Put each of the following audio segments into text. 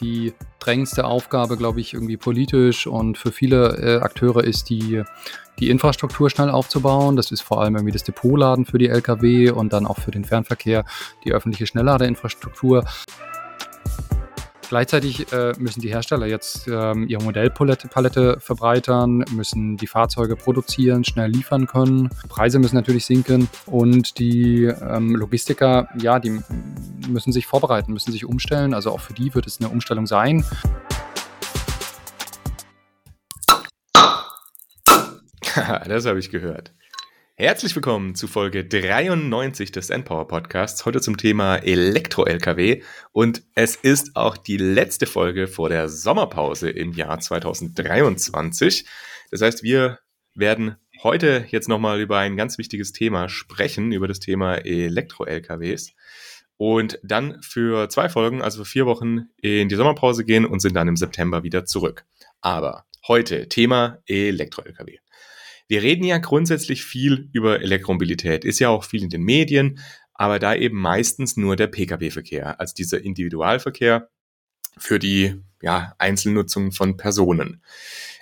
die drängendste Aufgabe, glaube ich, irgendwie politisch und für viele äh, Akteure ist die, die Infrastruktur schnell aufzubauen. Das ist vor allem irgendwie das Depotladen für die Lkw und dann auch für den Fernverkehr die öffentliche Schnellladeinfrastruktur. Gleichzeitig äh, müssen die Hersteller jetzt ähm, ihre Modellpalette Palette verbreitern, müssen die Fahrzeuge produzieren, schnell liefern können. Preise müssen natürlich sinken und die ähm, Logistiker, ja, die müssen sich vorbereiten, müssen sich umstellen. Also auch für die wird es eine Umstellung sein. das habe ich gehört. Herzlich willkommen zu Folge 93 des Endpower Podcasts. Heute zum Thema Elektro-LKW. Und es ist auch die letzte Folge vor der Sommerpause im Jahr 2023. Das heißt, wir werden heute jetzt nochmal über ein ganz wichtiges Thema sprechen, über das Thema Elektro-LKWs. Und dann für zwei Folgen, also für vier Wochen, in die Sommerpause gehen und sind dann im September wieder zurück. Aber heute Thema Elektro-LKW. Wir reden ja grundsätzlich viel über Elektromobilität, ist ja auch viel in den Medien, aber da eben meistens nur der Pkw-Verkehr, also dieser Individualverkehr für die ja, Einzelnutzung von Personen.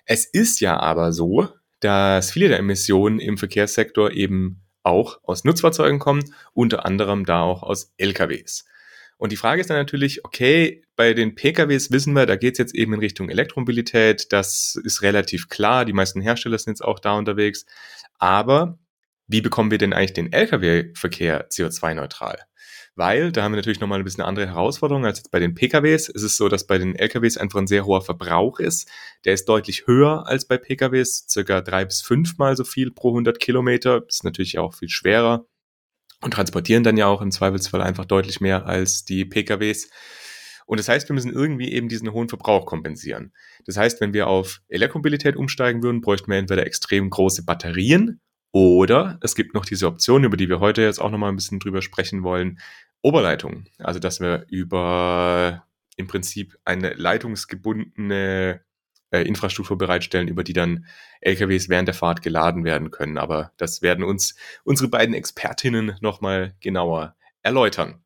Es ist ja aber so, dass viele der Emissionen im Verkehrssektor eben auch aus Nutzfahrzeugen kommen, unter anderem da auch aus LKWs. Und die Frage ist dann natürlich, okay, bei den PKWs wissen wir, da geht es jetzt eben in Richtung Elektromobilität. Das ist relativ klar. Die meisten Hersteller sind jetzt auch da unterwegs. Aber wie bekommen wir denn eigentlich den Lkw-Verkehr CO2-neutral? Weil da haben wir natürlich nochmal ein bisschen eine andere Herausforderung als jetzt bei den PKWs. Es ist so, dass bei den LKWs einfach ein sehr hoher Verbrauch ist. Der ist deutlich höher als bei PKWs, circa drei bis fünfmal so viel pro 100 Kilometer. Ist natürlich auch viel schwerer und transportieren dann ja auch im Zweifelsfall einfach deutlich mehr als die PKWs. Und das heißt, wir müssen irgendwie eben diesen hohen Verbrauch kompensieren. Das heißt, wenn wir auf Elektromobilität umsteigen würden, bräuchten wir entweder extrem große Batterien oder es gibt noch diese Option, über die wir heute jetzt auch nochmal ein bisschen drüber sprechen wollen, Oberleitungen. Also, dass wir über im Prinzip eine leitungsgebundene äh, Infrastruktur bereitstellen, über die dann LKWs während der Fahrt geladen werden können. Aber das werden uns unsere beiden Expertinnen nochmal genauer erläutern.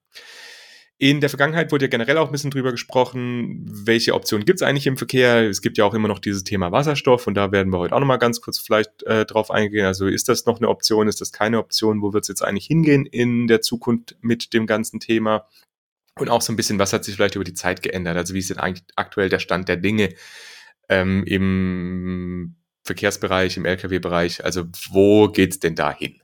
In der Vergangenheit wurde ja generell auch ein bisschen drüber gesprochen, welche Optionen gibt es eigentlich im Verkehr. Es gibt ja auch immer noch dieses Thema Wasserstoff und da werden wir heute auch nochmal ganz kurz vielleicht äh, drauf eingehen. Also ist das noch eine Option, ist das keine Option? Wo wird es jetzt eigentlich hingehen in der Zukunft mit dem ganzen Thema? Und auch so ein bisschen, was hat sich vielleicht über die Zeit geändert? Also wie ist denn eigentlich aktuell der Stand der Dinge? Ähm, im Verkehrsbereich, im Lkw-Bereich? Also wo geht's denn da hin?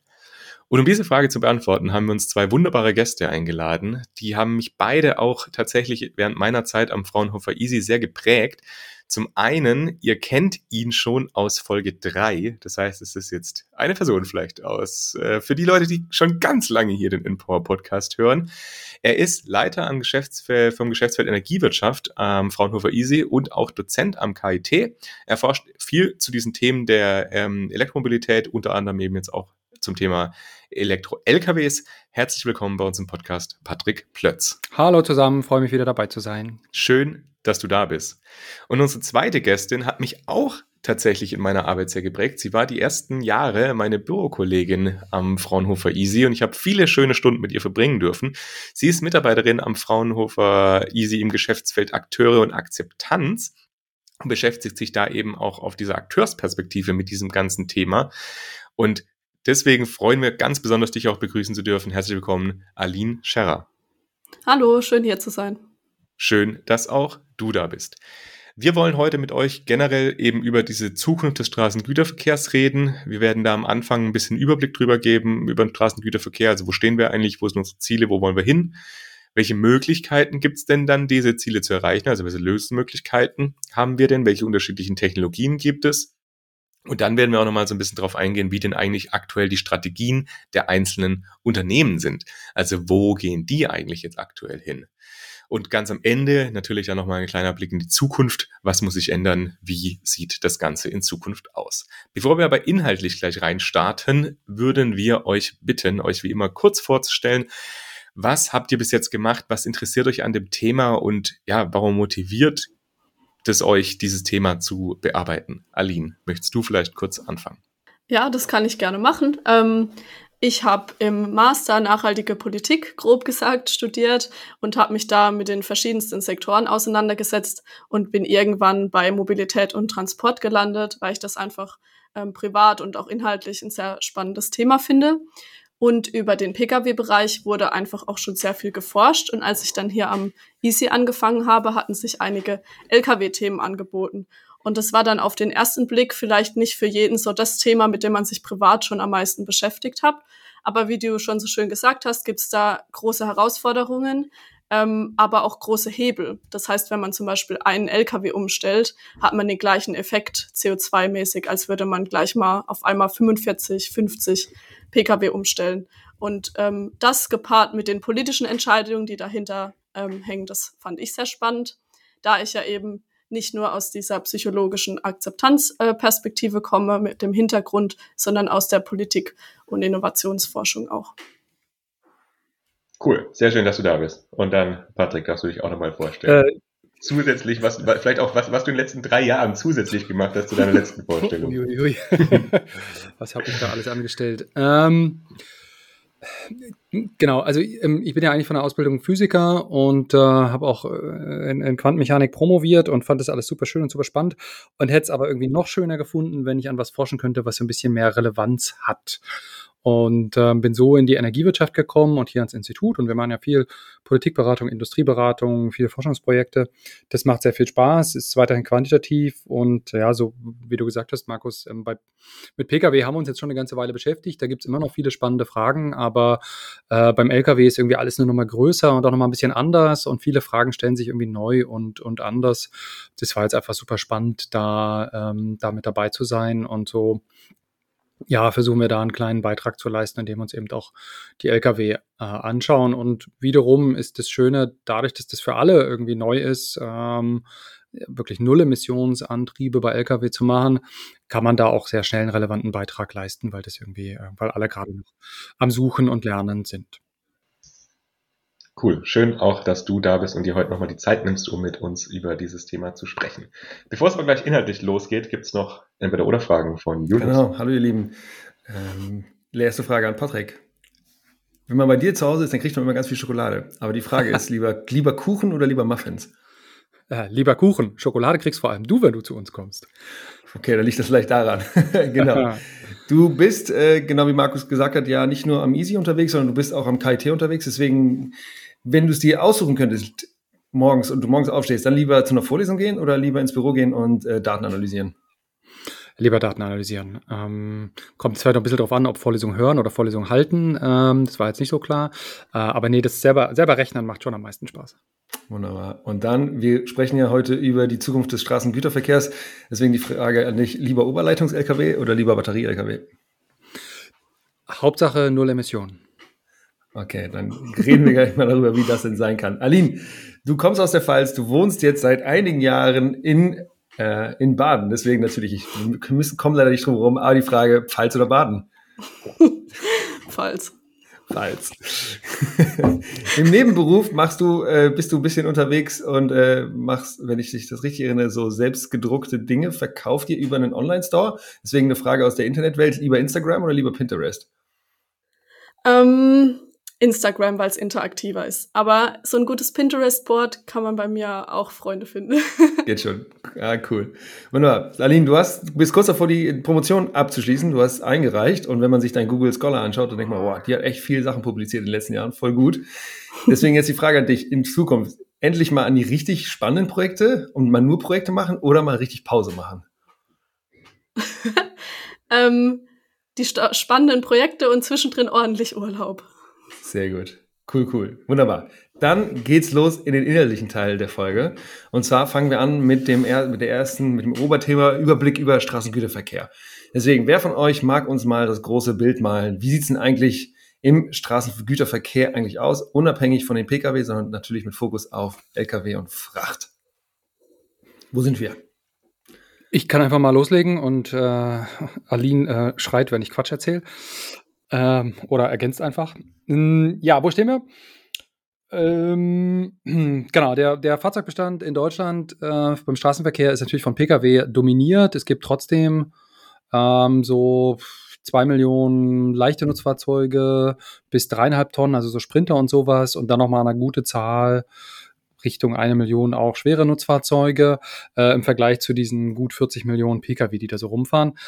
Und um diese Frage zu beantworten, haben wir uns zwei wunderbare Gäste eingeladen. Die haben mich beide auch tatsächlich während meiner Zeit am Fraunhofer Easy sehr geprägt. Zum einen, ihr kennt ihn schon aus Folge 3. Das heißt, es ist jetzt eine Person vielleicht aus, äh, für die Leute, die schon ganz lange hier den Empower Podcast hören. Er ist Leiter am Geschäftsfeld, vom Geschäftsfeld Energiewirtschaft am Fraunhofer Easy und auch Dozent am KIT. Er forscht viel zu diesen Themen der ähm, Elektromobilität, unter anderem eben jetzt auch zum Thema Elektro-LKWs. Herzlich willkommen bei uns im Podcast, Patrick Plötz. Hallo zusammen, freue mich wieder dabei zu sein. Schön, dass du da bist. Und unsere zweite Gästin hat mich auch tatsächlich in meiner Arbeit sehr geprägt. Sie war die ersten Jahre meine Bürokollegin am Fraunhofer Easy und ich habe viele schöne Stunden mit ihr verbringen dürfen. Sie ist Mitarbeiterin am Fraunhofer Easy im Geschäftsfeld Akteure und Akzeptanz und beschäftigt sich da eben auch auf dieser Akteursperspektive mit diesem ganzen Thema. Und deswegen freuen wir ganz besonders, dich auch begrüßen zu dürfen. Herzlich willkommen, Aline Scherrer. Hallo, schön hier zu sein. Schön, dass auch du da bist. Wir wollen heute mit euch generell eben über diese Zukunft des Straßengüterverkehrs reden. Wir werden da am Anfang ein bisschen Überblick drüber geben, über den Straßengüterverkehr. Also wo stehen wir eigentlich, wo sind unsere Ziele, wo wollen wir hin? Welche Möglichkeiten gibt es denn dann, diese Ziele zu erreichen? Also welche Lösungsmöglichkeiten haben wir denn? Welche unterschiedlichen Technologien gibt es? Und dann werden wir auch nochmal so ein bisschen darauf eingehen, wie denn eigentlich aktuell die Strategien der einzelnen Unternehmen sind. Also wo gehen die eigentlich jetzt aktuell hin? Und ganz am Ende natürlich dann nochmal ein kleiner Blick in die Zukunft. Was muss sich ändern? Wie sieht das Ganze in Zukunft aus? Bevor wir aber inhaltlich gleich reinstarten, würden wir euch bitten, euch wie immer kurz vorzustellen, was habt ihr bis jetzt gemacht? Was interessiert euch an dem Thema? Und ja, warum motiviert es euch, dieses Thema zu bearbeiten? Aline, möchtest du vielleicht kurz anfangen? Ja, das kann ich gerne machen. Ähm, Ich habe im Master Nachhaltige Politik, grob gesagt, studiert und habe mich da mit den verschiedensten Sektoren auseinandergesetzt und bin irgendwann bei Mobilität und Transport gelandet, weil ich das einfach ähm, privat und auch inhaltlich ein sehr spannendes Thema finde. Und über den Pkw-Bereich wurde einfach auch schon sehr viel geforscht. Und als ich dann hier am Easy angefangen habe, hatten sich einige Lkw-Themen angeboten. Und das war dann auf den ersten Blick vielleicht nicht für jeden so das Thema, mit dem man sich privat schon am meisten beschäftigt hat. Aber wie du schon so schön gesagt hast, gibt es da große Herausforderungen, ähm, aber auch große Hebel. Das heißt, wenn man zum Beispiel einen LKW umstellt, hat man den gleichen Effekt CO2-mäßig, als würde man gleich mal auf einmal 45, 50 Pkw umstellen. Und ähm, das gepaart mit den politischen Entscheidungen, die dahinter ähm, hängen, das fand ich sehr spannend, da ich ja eben nicht nur aus dieser psychologischen Akzeptanzperspektive komme mit dem Hintergrund, sondern aus der Politik und Innovationsforschung auch. Cool, sehr schön, dass du da bist. Und dann, Patrick, darfst du dich auch nochmal vorstellen. Äh, zusätzlich, was, vielleicht auch, was, was du in den letzten drei Jahren zusätzlich gemacht hast zu deiner letzten Vorstellung. Uiuiui. was habe ich da alles angestellt? Ähm, Genau, also ähm, ich bin ja eigentlich von der Ausbildung Physiker und äh, habe auch äh, in, in, Quantenmechanik promoviert und fand das alles super schön und super spannend und hätte es aber irgendwie noch schöner gefunden, wenn ich an was forschen könnte, was so ein bisschen mehr Relevanz hat. Und äh, bin so in die Energiewirtschaft gekommen und hier ans Institut. Und wir machen ja viel Politikberatung, Industrieberatung, viele Forschungsprojekte. Das macht sehr viel Spaß, ist weiterhin quantitativ. Und ja, so wie du gesagt hast, Markus, ähm, bei, mit Pkw haben wir uns jetzt schon eine ganze Weile beschäftigt. Da gibt es immer noch viele spannende Fragen, aber äh, beim Lkw ist irgendwie alles nur noch mal größer und auch noch mal ein bisschen anders. Und viele Fragen stellen sich irgendwie neu und, und anders. Das war jetzt einfach super spannend, da, ähm, da mit dabei zu sein und so ja, versuchen wir da einen kleinen Beitrag zu leisten, indem wir uns eben auch die Lkw äh, anschauen. Und wiederum ist das Schöne, dadurch, dass das für alle irgendwie neu ist, ähm, wirklich Null-Emissionsantriebe bei Lkw zu machen, kann man da auch sehr schnell einen relevanten Beitrag leisten, weil das irgendwie, äh, weil alle gerade noch am Suchen und Lernen sind. Cool, schön auch, dass du da bist und dir heute nochmal die Zeit nimmst, um mit uns über dieses Thema zu sprechen. Bevor es aber gleich inhaltlich losgeht, gibt es noch entweder oder Fragen von Julius. Genau, hallo ihr Lieben. Ähm, erste Frage an Patrick. Wenn man bei dir zu Hause ist, dann kriegt man immer ganz viel Schokolade. Aber die Frage ist, lieber, lieber Kuchen oder lieber Muffins? Äh, lieber Kuchen. Schokolade kriegst vor allem du, wenn du zu uns kommst. Okay, dann liegt das vielleicht daran. genau. Du bist, äh, genau wie Markus gesagt hat, ja nicht nur am Easy unterwegs, sondern du bist auch am KIT unterwegs. Deswegen wenn du es dir aussuchen könntest, morgens und du morgens aufstehst, dann lieber zu einer Vorlesung gehen oder lieber ins Büro gehen und äh, Daten analysieren? Lieber Daten analysieren. Ähm, kommt es vielleicht noch ein bisschen darauf an, ob Vorlesungen hören oder Vorlesungen halten. Ähm, das war jetzt nicht so klar. Äh, aber nee, das selber, selber rechnen macht schon am meisten Spaß. Wunderbar. Und dann, wir sprechen ja heute über die Zukunft des Straßengüterverkehrs. Deswegen die Frage an dich, lieber Oberleitungs-LKW oder lieber Batterie-LKW? Hauptsache Null Emissionen. Okay, dann reden wir gleich mal darüber, wie das denn sein kann. Aline, du kommst aus der Pfalz, du wohnst jetzt seit einigen Jahren in, äh, in Baden. Deswegen natürlich, ich, wir müssen, kommen leider nicht drum herum, aber die Frage, Pfalz oder Baden? Pfalz. Pfalz. Im Nebenberuf machst du, äh, bist du ein bisschen unterwegs und äh, machst, wenn ich dich das richtig erinnere, so selbstgedruckte Dinge, verkauft ihr über einen Online-Store. Deswegen eine Frage aus der Internetwelt, lieber Instagram oder lieber Pinterest? Ähm, Instagram, weil es interaktiver ist. Aber so ein gutes Pinterest-Board kann man bei mir auch Freunde finden. Geht schon. Ah, cool. Wunderbar. Aline, du hast, du bist kurz davor, die Promotion abzuschließen. Du hast eingereicht und wenn man sich dein Google Scholar anschaut, dann denkt man, wow, die hat echt viele Sachen publiziert in den letzten Jahren. Voll gut. Deswegen jetzt die Frage an dich in Zukunft. Endlich mal an die richtig spannenden Projekte und mal nur Projekte machen oder mal richtig Pause machen? ähm, die spannenden Projekte und zwischendrin ordentlich Urlaub. Sehr gut. Cool, cool. Wunderbar. Dann geht's los in den innerlichen Teil der Folge. Und zwar fangen wir an mit dem, mit der ersten, mit dem Oberthema Überblick über Straßengüterverkehr. Deswegen, wer von euch mag uns mal das große Bild malen? Wie sieht's denn eigentlich im Straßengüterverkehr eigentlich aus? Unabhängig von den Pkw, sondern natürlich mit Fokus auf Lkw und Fracht. Wo sind wir? Ich kann einfach mal loslegen und äh, Aline äh, schreit, wenn ich Quatsch erzähle. Ähm, oder ergänzt einfach. Hm, ja, wo stehen wir? Ähm, genau, der, der Fahrzeugbestand in Deutschland äh, beim Straßenverkehr ist natürlich von Pkw dominiert. Es gibt trotzdem ähm, so zwei Millionen leichte Nutzfahrzeuge bis dreieinhalb Tonnen, also so Sprinter und sowas und dann nochmal eine gute Zahl Richtung eine Million auch schwere Nutzfahrzeuge äh, im Vergleich zu diesen gut 40 Millionen Pkw, die da so rumfahren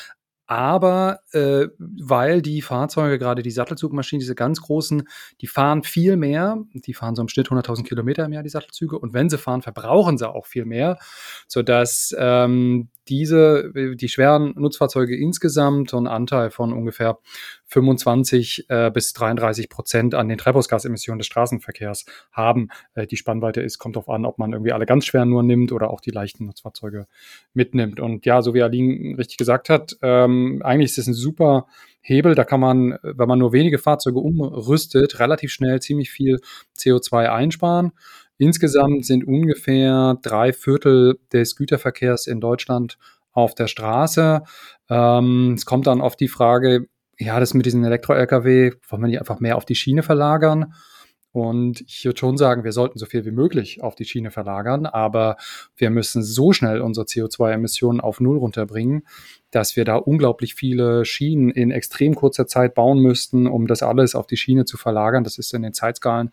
aber äh, weil die Fahrzeuge, gerade die Sattelzugmaschinen, diese ganz großen, die fahren viel mehr, die fahren so im Schnitt 100.000 Kilometer im Jahr, die Sattelzüge, und wenn sie fahren, verbrauchen sie auch viel mehr, sodass ähm, diese, die schweren Nutzfahrzeuge insgesamt einen Anteil von ungefähr 25 äh, bis 33 Prozent an den Treibhausgasemissionen des Straßenverkehrs haben. Äh, die Spannweite ist, kommt darauf an, ob man irgendwie alle ganz schweren nur nimmt oder auch die leichten Nutzfahrzeuge mitnimmt. Und ja, so wie Aline richtig gesagt hat, ähm, eigentlich ist es ein super Hebel. Da kann man, wenn man nur wenige Fahrzeuge umrüstet, relativ schnell ziemlich viel CO2 einsparen. Insgesamt sind ungefähr drei Viertel des Güterverkehrs in Deutschland auf der Straße. Ähm, es kommt dann oft die Frage, ja, das mit diesen Elektro-Lkw, wollen wir die einfach mehr auf die Schiene verlagern? Und ich würde schon sagen, wir sollten so viel wie möglich auf die Schiene verlagern, aber wir müssen so schnell unsere CO2-Emissionen auf Null runterbringen, dass wir da unglaublich viele Schienen in extrem kurzer Zeit bauen müssten, um das alles auf die Schiene zu verlagern. Das ist in den Zeitskalen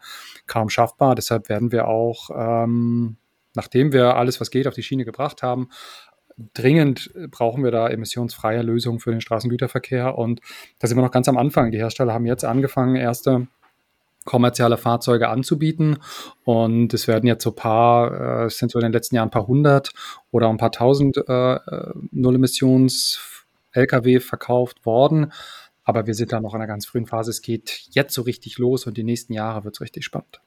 kaum schaffbar. Deshalb werden wir auch, ähm, nachdem wir alles, was geht, auf die Schiene gebracht haben, dringend brauchen wir da emissionsfreie Lösungen für den Straßengüterverkehr. Und da sind wir noch ganz am Anfang. Die Hersteller haben jetzt angefangen, erste kommerzielle Fahrzeuge anzubieten. Und es werden jetzt so ein paar, äh, es sind so in den letzten Jahren ein paar hundert oder ein paar tausend äh, äh Null-Emissions-Lkw verkauft worden. Aber wir sind da noch in einer ganz frühen Phase. Es geht jetzt so richtig los und die nächsten Jahre wird es richtig spannend.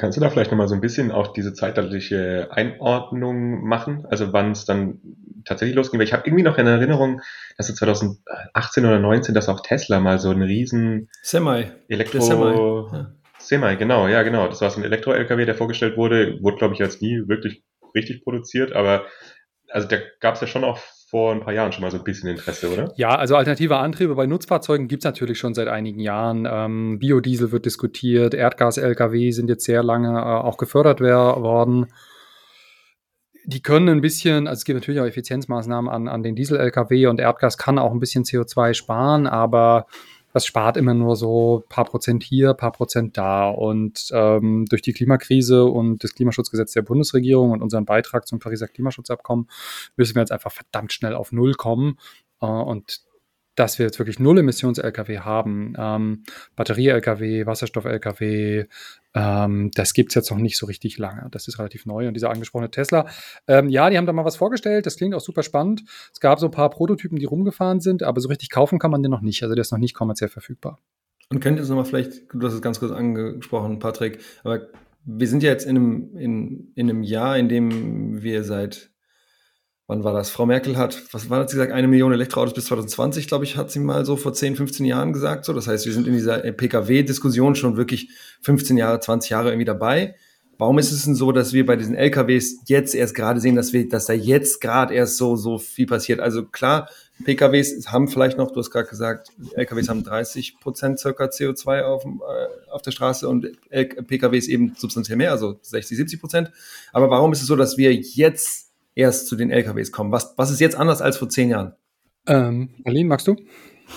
Kannst du da vielleicht nochmal so ein bisschen auch diese zeitliche Einordnung machen? Also wann es dann tatsächlich losging? Weil ich habe irgendwie noch in Erinnerung, dass es 2018 oder 19, dass auch Tesla mal so einen riesen Semi. Elektro... Semi. Ja. Semi, genau, ja genau. Das war so ein Elektro-LKW, der vorgestellt wurde. Wurde, glaube ich, jetzt nie wirklich richtig produziert, aber also da gab es ja schon auch vor ein paar Jahren schon mal so ein bisschen Interesse, oder? Ja, also alternative Antriebe bei Nutzfahrzeugen gibt es natürlich schon seit einigen Jahren. Ähm, Biodiesel wird diskutiert, Erdgas-Lkw sind jetzt sehr lange äh, auch gefördert worden. Die können ein bisschen, also es gibt natürlich auch Effizienzmaßnahmen an, an den Diesel-Lkw und Erdgas kann auch ein bisschen CO2 sparen, aber das spart immer nur so paar Prozent hier, paar Prozent da. Und ähm, durch die Klimakrise und das Klimaschutzgesetz der Bundesregierung und unseren Beitrag zum Pariser Klimaschutzabkommen müssen wir jetzt einfach verdammt schnell auf Null kommen. Äh, und dass wir jetzt wirklich Null-Emissions-Lkw haben, ähm, Batterie-Lkw, Wasserstoff-Lkw, ähm, das gibt es jetzt noch nicht so richtig lange. Das ist relativ neu. Und dieser angesprochene Tesla, ähm, ja, die haben da mal was vorgestellt. Das klingt auch super spannend. Es gab so ein paar Prototypen, die rumgefahren sind, aber so richtig kaufen kann man den noch nicht. Also der ist noch nicht kommerziell verfügbar. Und könnt ihr es nochmal vielleicht, du hast es ganz kurz angesprochen, Patrick, aber wir sind ja jetzt in einem, in, in einem Jahr, in dem wir seit wann war das? Frau Merkel hat, was war das, sie gesagt, eine Million Elektroautos bis 2020, glaube ich, hat sie mal so vor 10, 15 Jahren gesagt. So, das heißt, wir sind in dieser Pkw-Diskussion schon wirklich 15 Jahre, 20 Jahre irgendwie dabei. Warum ist es denn so, dass wir bei diesen LKWs jetzt erst gerade sehen, dass wir, dass da jetzt gerade erst so, so viel passiert? Also klar, PKWs haben vielleicht noch, du hast gerade gesagt, LKWs haben 30 Prozent circa CO2 auf, äh, auf der Straße und PKWs eben substanziell mehr, also 60, 70 Prozent. Aber warum ist es so, dass wir jetzt erst zu den LKWs kommen. Was, was ist jetzt anders als vor zehn Jahren? Ähm, Aline, magst du?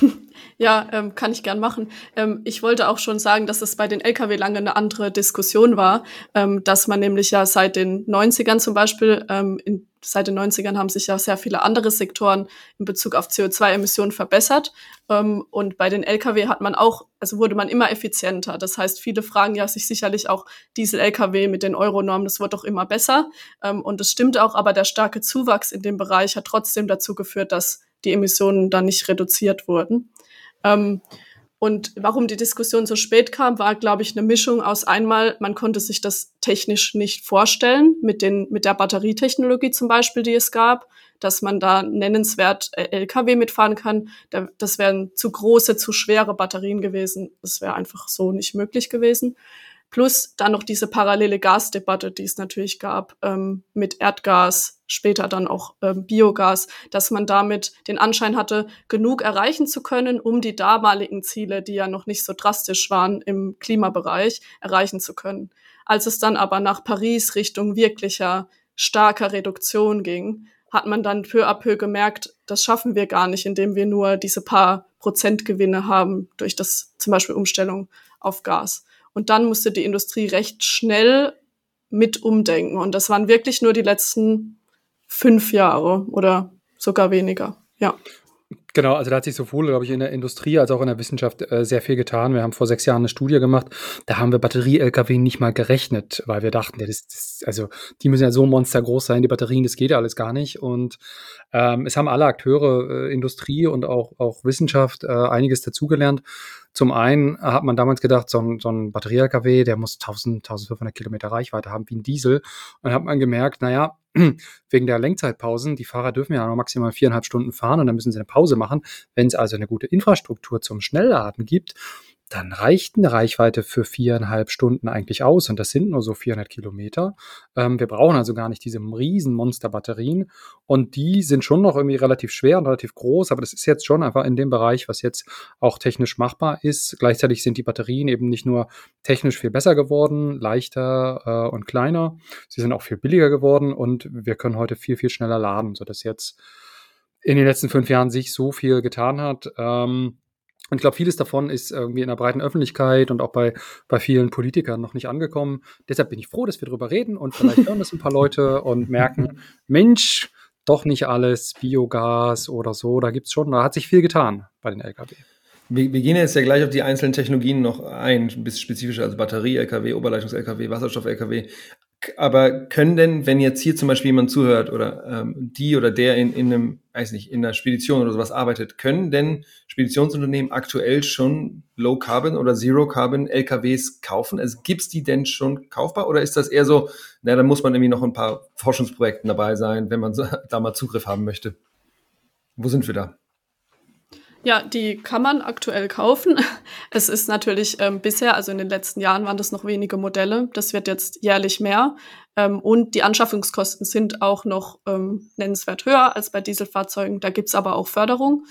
Ja, ähm, kann ich gern machen. Ähm, ich wollte auch schon sagen, dass es bei den Lkw lange eine andere Diskussion war, ähm, dass man nämlich ja seit den 90ern zum Beispiel, ähm, in, seit den 90ern haben sich ja sehr viele andere Sektoren in Bezug auf CO2-Emissionen verbessert. Ähm, und bei den Lkw hat man auch, also wurde man immer effizienter. Das heißt, viele fragen ja sich sicherlich auch, Diesel-Lkw mit den Euronormen, das wird doch immer besser. Ähm, und es stimmt auch, aber der starke Zuwachs in dem Bereich hat trotzdem dazu geführt, dass die Emissionen dann nicht reduziert wurden. Ähm, und warum die Diskussion so spät kam, war, glaube ich, eine Mischung aus einmal, man konnte sich das technisch nicht vorstellen, mit, den, mit der Batterietechnologie zum Beispiel, die es gab, dass man da nennenswert äh, LKW mitfahren kann. Das wären zu große, zu schwere Batterien gewesen. Das wäre einfach so nicht möglich gewesen. Plus dann noch diese parallele Gasdebatte, die es natürlich gab ähm, mit Erdgas, später dann auch ähm, Biogas, dass man damit den Anschein hatte, genug erreichen zu können, um die damaligen Ziele, die ja noch nicht so drastisch waren im Klimabereich, erreichen zu können. Als es dann aber nach Paris Richtung wirklicher starker Reduktion ging, hat man dann peu à peu gemerkt, das schaffen wir gar nicht, indem wir nur diese paar Prozentgewinne haben durch das zum Beispiel Umstellung auf Gas. Und dann musste die Industrie recht schnell mit umdenken. Und das waren wirklich nur die letzten fünf Jahre oder sogar weniger. Ja. Genau, also da hat sich sowohl, glaube ich, in der Industrie als auch in der Wissenschaft äh, sehr viel getan. Wir haben vor sechs Jahren eine Studie gemacht, da haben wir Batterie-LKW nicht mal gerechnet, weil wir dachten, ja, das, das, also die müssen ja so monstergroß sein, die Batterien, das geht ja alles gar nicht. Und ähm, es haben alle Akteure, äh, Industrie und auch, auch Wissenschaft, äh, einiges dazugelernt. Zum einen hat man damals gedacht, so ein, so ein Batterie-LKW, der muss 1000, 1500 Kilometer Reichweite haben wie ein Diesel. Und dann hat man gemerkt, naja, wegen der Lenkzeitpausen, die Fahrer dürfen ja noch maximal viereinhalb Stunden fahren und dann müssen sie eine Pause machen. Wenn es also eine gute Infrastruktur zum Schnellladen gibt, dann reicht eine Reichweite für viereinhalb Stunden eigentlich aus und das sind nur so 400 Kilometer. Ähm, wir brauchen also gar nicht diese riesen Monsterbatterien und die sind schon noch irgendwie relativ schwer und relativ groß, aber das ist jetzt schon einfach in dem Bereich, was jetzt auch technisch machbar ist. Gleichzeitig sind die Batterien eben nicht nur technisch viel besser geworden, leichter äh, und kleiner, sie sind auch viel billiger geworden und wir können heute viel, viel schneller laden, sodass jetzt in den letzten fünf Jahren sich so viel getan hat. Ähm, und ich glaube, vieles davon ist irgendwie in der breiten Öffentlichkeit und auch bei, bei vielen Politikern noch nicht angekommen. Deshalb bin ich froh, dass wir darüber reden und vielleicht hören das ein paar Leute und merken, Mensch, doch nicht alles Biogas oder so. Da gibt es schon, da hat sich viel getan bei den Lkw. Wir, wir, gehen jetzt ja gleich auf die einzelnen Technologien noch ein, ein bisschen spezifischer, also Batterie-LKW, Oberleitungs-LKW, Wasserstoff-LKW aber können denn, wenn jetzt hier zum Beispiel jemand zuhört oder ähm, die oder der in, in einem, weiß nicht, in einer Spedition oder sowas arbeitet, können denn Speditionsunternehmen aktuell schon Low Carbon oder Zero Carbon LKWs kaufen? Also gibt's die denn schon kaufbar oder ist das eher so, na, da muss man irgendwie noch ein paar Forschungsprojekten dabei sein, wenn man da mal Zugriff haben möchte? Wo sind wir da? Ja, die kann man aktuell kaufen. Es ist natürlich ähm, bisher, also in den letzten Jahren waren das noch wenige Modelle. Das wird jetzt jährlich mehr. Ähm, und die Anschaffungskosten sind auch noch ähm, nennenswert höher als bei Dieselfahrzeugen. Da gibt's aber auch Förderung.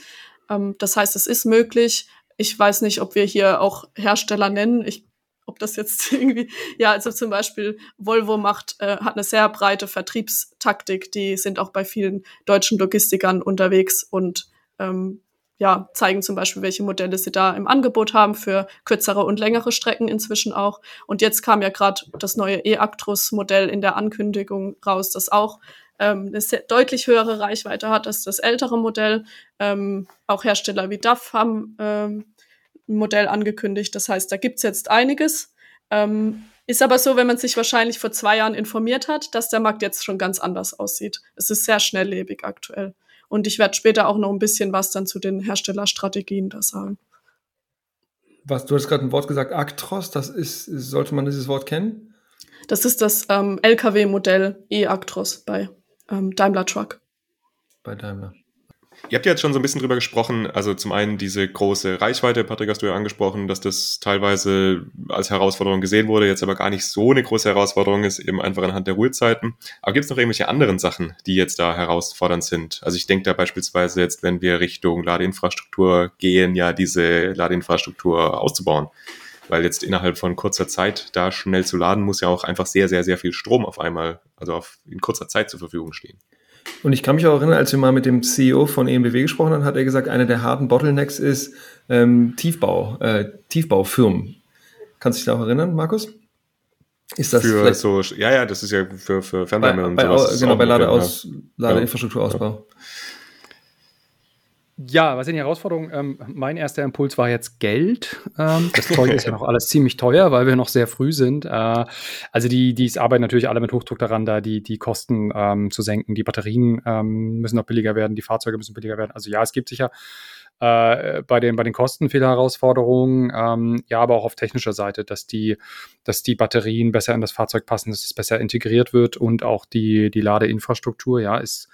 Ähm, das heißt, es ist möglich. Ich weiß nicht, ob wir hier auch Hersteller nennen. Ich ob das jetzt irgendwie, ja, also zum Beispiel Volvo macht, äh, hat eine sehr breite Vertriebstaktik, die sind auch bei vielen deutschen Logistikern unterwegs und ähm, ja, zeigen zum Beispiel, welche Modelle sie da im Angebot haben für kürzere und längere Strecken inzwischen auch. Und jetzt kam ja gerade das neue E-Actros-Modell in der Ankündigung raus, das auch ähm, eine sehr, deutlich höhere Reichweite hat als das ältere Modell. Ähm, auch Hersteller wie DAF haben ähm, ein Modell angekündigt. Das heißt, da gibt's jetzt einiges. Ähm, ist aber so, wenn man sich wahrscheinlich vor zwei Jahren informiert hat, dass der Markt jetzt schon ganz anders aussieht. Es ist sehr schnelllebig aktuell. Und ich werde später auch noch ein bisschen was dann zu den Herstellerstrategien da sagen. Was, du hast gerade ein Wort gesagt, Actros, das ist, sollte man dieses Wort kennen? Das ist das ähm, LKW-Modell E-Actros bei ähm, Daimler Truck. Bei Daimler. Ihr habt ja jetzt schon so ein bisschen drüber gesprochen, also zum einen diese große Reichweite, Patrick hast du ja angesprochen, dass das teilweise als Herausforderung gesehen wurde, jetzt aber gar nicht so eine große Herausforderung ist, eben einfach anhand der Ruhezeiten. Aber gibt es noch irgendwelche anderen Sachen, die jetzt da herausfordernd sind? Also ich denke da beispielsweise jetzt, wenn wir Richtung Ladeinfrastruktur gehen, ja diese Ladeinfrastruktur auszubauen. Weil jetzt innerhalb von kurzer Zeit da schnell zu laden, muss ja auch einfach sehr, sehr, sehr viel Strom auf einmal, also auf, in kurzer Zeit zur Verfügung stehen. Und ich kann mich auch erinnern, als wir mal mit dem CEO von EMBW gesprochen haben, hat er gesagt, einer der harten Bottlenecks ist ähm, Tiefbau, äh, Tiefbaufirmen. Kannst du dich da auch erinnern, Markus? Ist das für so, ja, ja, das ist ja für, für Fernwärme und bei, sowas. Genau, bei Ladeaus, Ladeinfrastrukturausbau. Ja. Ja, was sind die Herausforderungen? Ähm, mein erster Impuls war jetzt Geld. Ähm, das Zeug ist ja noch alles ziemlich teuer, weil wir noch sehr früh sind. Äh, also die, die arbeiten natürlich alle mit Hochdruck daran, da die, die Kosten ähm, zu senken. Die Batterien ähm, müssen noch billiger werden, die Fahrzeuge müssen billiger werden. Also ja, es gibt sicher äh, bei, den, bei den Kosten viele Herausforderungen, ähm, ja, aber auch auf technischer Seite, dass die, dass die Batterien besser in das Fahrzeug passen, dass es besser integriert wird und auch die, die Ladeinfrastruktur, ja, ist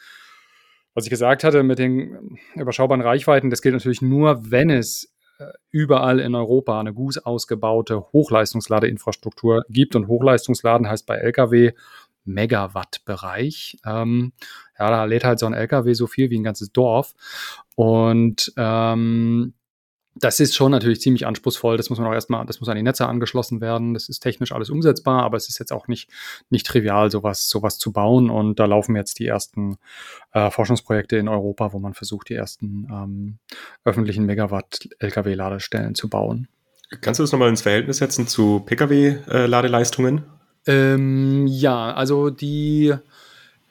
was ich gesagt hatte mit den überschaubaren Reichweiten, das gilt natürlich nur, wenn es äh, überall in Europa eine gut ausgebaute Hochleistungsladeinfrastruktur gibt. Und Hochleistungsladen heißt bei Lkw Megawatt-Bereich. Ähm, ja, da lädt halt so ein LKW so viel wie ein ganzes Dorf. Und ähm, das ist schon natürlich ziemlich anspruchsvoll. Das muss man auch erstmal, das muss an die Netze angeschlossen werden. Das ist technisch alles umsetzbar, aber es ist jetzt auch nicht, nicht trivial, sowas, sowas zu bauen. Und da laufen jetzt die ersten äh, Forschungsprojekte in Europa, wo man versucht, die ersten ähm, öffentlichen Megawatt-Lkw-Ladestellen zu bauen. Kannst du das nochmal ins Verhältnis setzen zu Pkw-Ladeleistungen? Ähm, ja, also die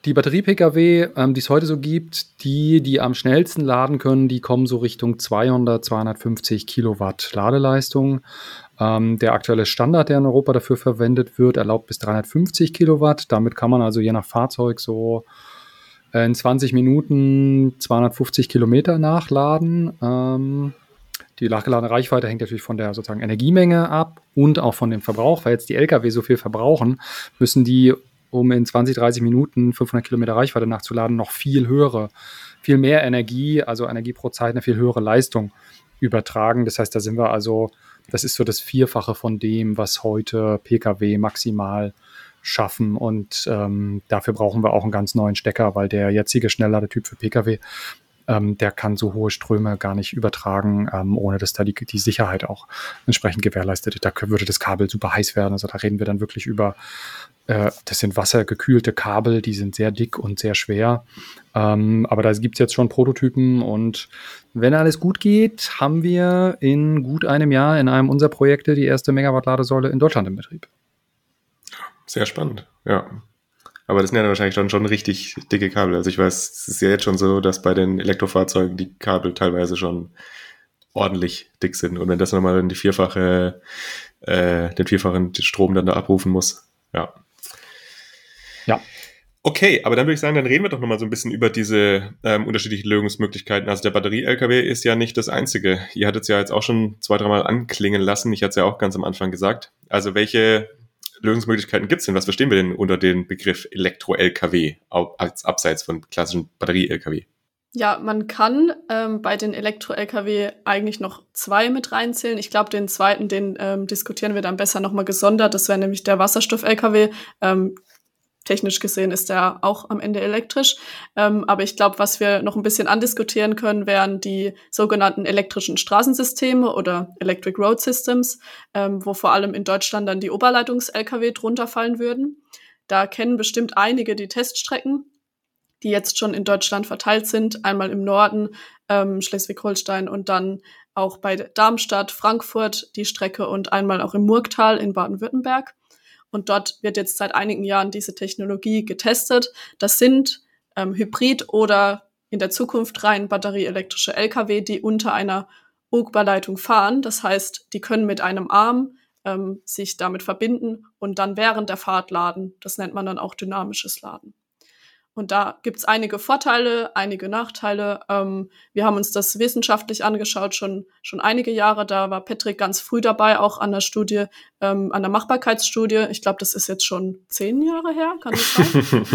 die Batterie-Pkw, ähm, die es heute so gibt, die, die am schnellsten laden können, die kommen so Richtung 200, 250 Kilowatt Ladeleistung. Ähm, der aktuelle Standard, der in Europa dafür verwendet wird, erlaubt bis 350 Kilowatt. Damit kann man also je nach Fahrzeug so in 20 Minuten 250 Kilometer nachladen. Ähm, die nachgeladene Reichweite hängt natürlich von der sozusagen Energiemenge ab und auch von dem Verbrauch, weil jetzt die Lkw so viel verbrauchen, müssen die um in 20, 30 Minuten 500 Kilometer Reichweite nachzuladen, noch viel höhere, viel mehr Energie, also Energie pro Zeit, eine viel höhere Leistung übertragen. Das heißt, da sind wir also, das ist so das Vierfache von dem, was heute Pkw maximal schaffen. Und ähm, dafür brauchen wir auch einen ganz neuen Stecker, weil der jetzige Schnellladetyp für Pkw ähm, der kann so hohe Ströme gar nicht übertragen, ähm, ohne dass da die, die Sicherheit auch entsprechend gewährleistet ist. Da würde das Kabel super heiß werden. Also da reden wir dann wirklich über, äh, das sind wassergekühlte Kabel, die sind sehr dick und sehr schwer. Ähm, aber da gibt es jetzt schon Prototypen und wenn alles gut geht, haben wir in gut einem Jahr in einem unserer Projekte die erste Megawatt-Ladesäule in Deutschland im Betrieb. Sehr spannend, ja. Aber das sind ja wahrscheinlich dann schon richtig dicke Kabel. Also ich weiß, es ist ja jetzt schon so, dass bei den Elektrofahrzeugen die Kabel teilweise schon ordentlich dick sind. Und wenn das nochmal die vierfache, äh, den vierfachen Strom dann da abrufen muss. Ja. Okay, aber dann würde ich sagen, dann reden wir doch nochmal so ein bisschen über diese ähm, unterschiedlichen Lösungsmöglichkeiten. Also der Batterie-LKW ist ja nicht das einzige. Ihr hattet es ja jetzt auch schon zwei, dreimal anklingen lassen. Ich hatte es ja auch ganz am Anfang gesagt. Also welche Lösungsmöglichkeiten gibt es denn? Was verstehen wir denn unter dem Begriff Elektro-LKW als abseits von klassischen Batterie-LKW? Ja, man kann ähm, bei den Elektro-LKW eigentlich noch zwei mit reinzählen. Ich glaube, den zweiten, den ähm, diskutieren wir dann besser nochmal gesondert. Das wäre nämlich der Wasserstoff-LKW. Ähm, Technisch gesehen ist der auch am Ende elektrisch. Ähm, aber ich glaube, was wir noch ein bisschen andiskutieren können, wären die sogenannten elektrischen Straßensysteme oder Electric Road Systems, ähm, wo vor allem in Deutschland dann die Oberleitungs-Lkw drunter fallen würden. Da kennen bestimmt einige die Teststrecken, die jetzt schon in Deutschland verteilt sind. Einmal im Norden, ähm, Schleswig-Holstein und dann auch bei Darmstadt, Frankfurt die Strecke und einmal auch im Murgtal in Baden-Württemberg. Und dort wird jetzt seit einigen Jahren diese Technologie getestet. Das sind ähm, Hybrid- oder in der Zukunft rein batterieelektrische Lkw, die unter einer Ugba-Leitung fahren. Das heißt, die können mit einem Arm ähm, sich damit verbinden und dann während der Fahrt laden. Das nennt man dann auch dynamisches Laden. Und da gibt's einige Vorteile, einige Nachteile. Ähm, wir haben uns das wissenschaftlich angeschaut, schon, schon einige Jahre. Da war Patrick ganz früh dabei, auch an der Studie, ähm, an der Machbarkeitsstudie. Ich glaube, das ist jetzt schon zehn Jahre her, kann das sein?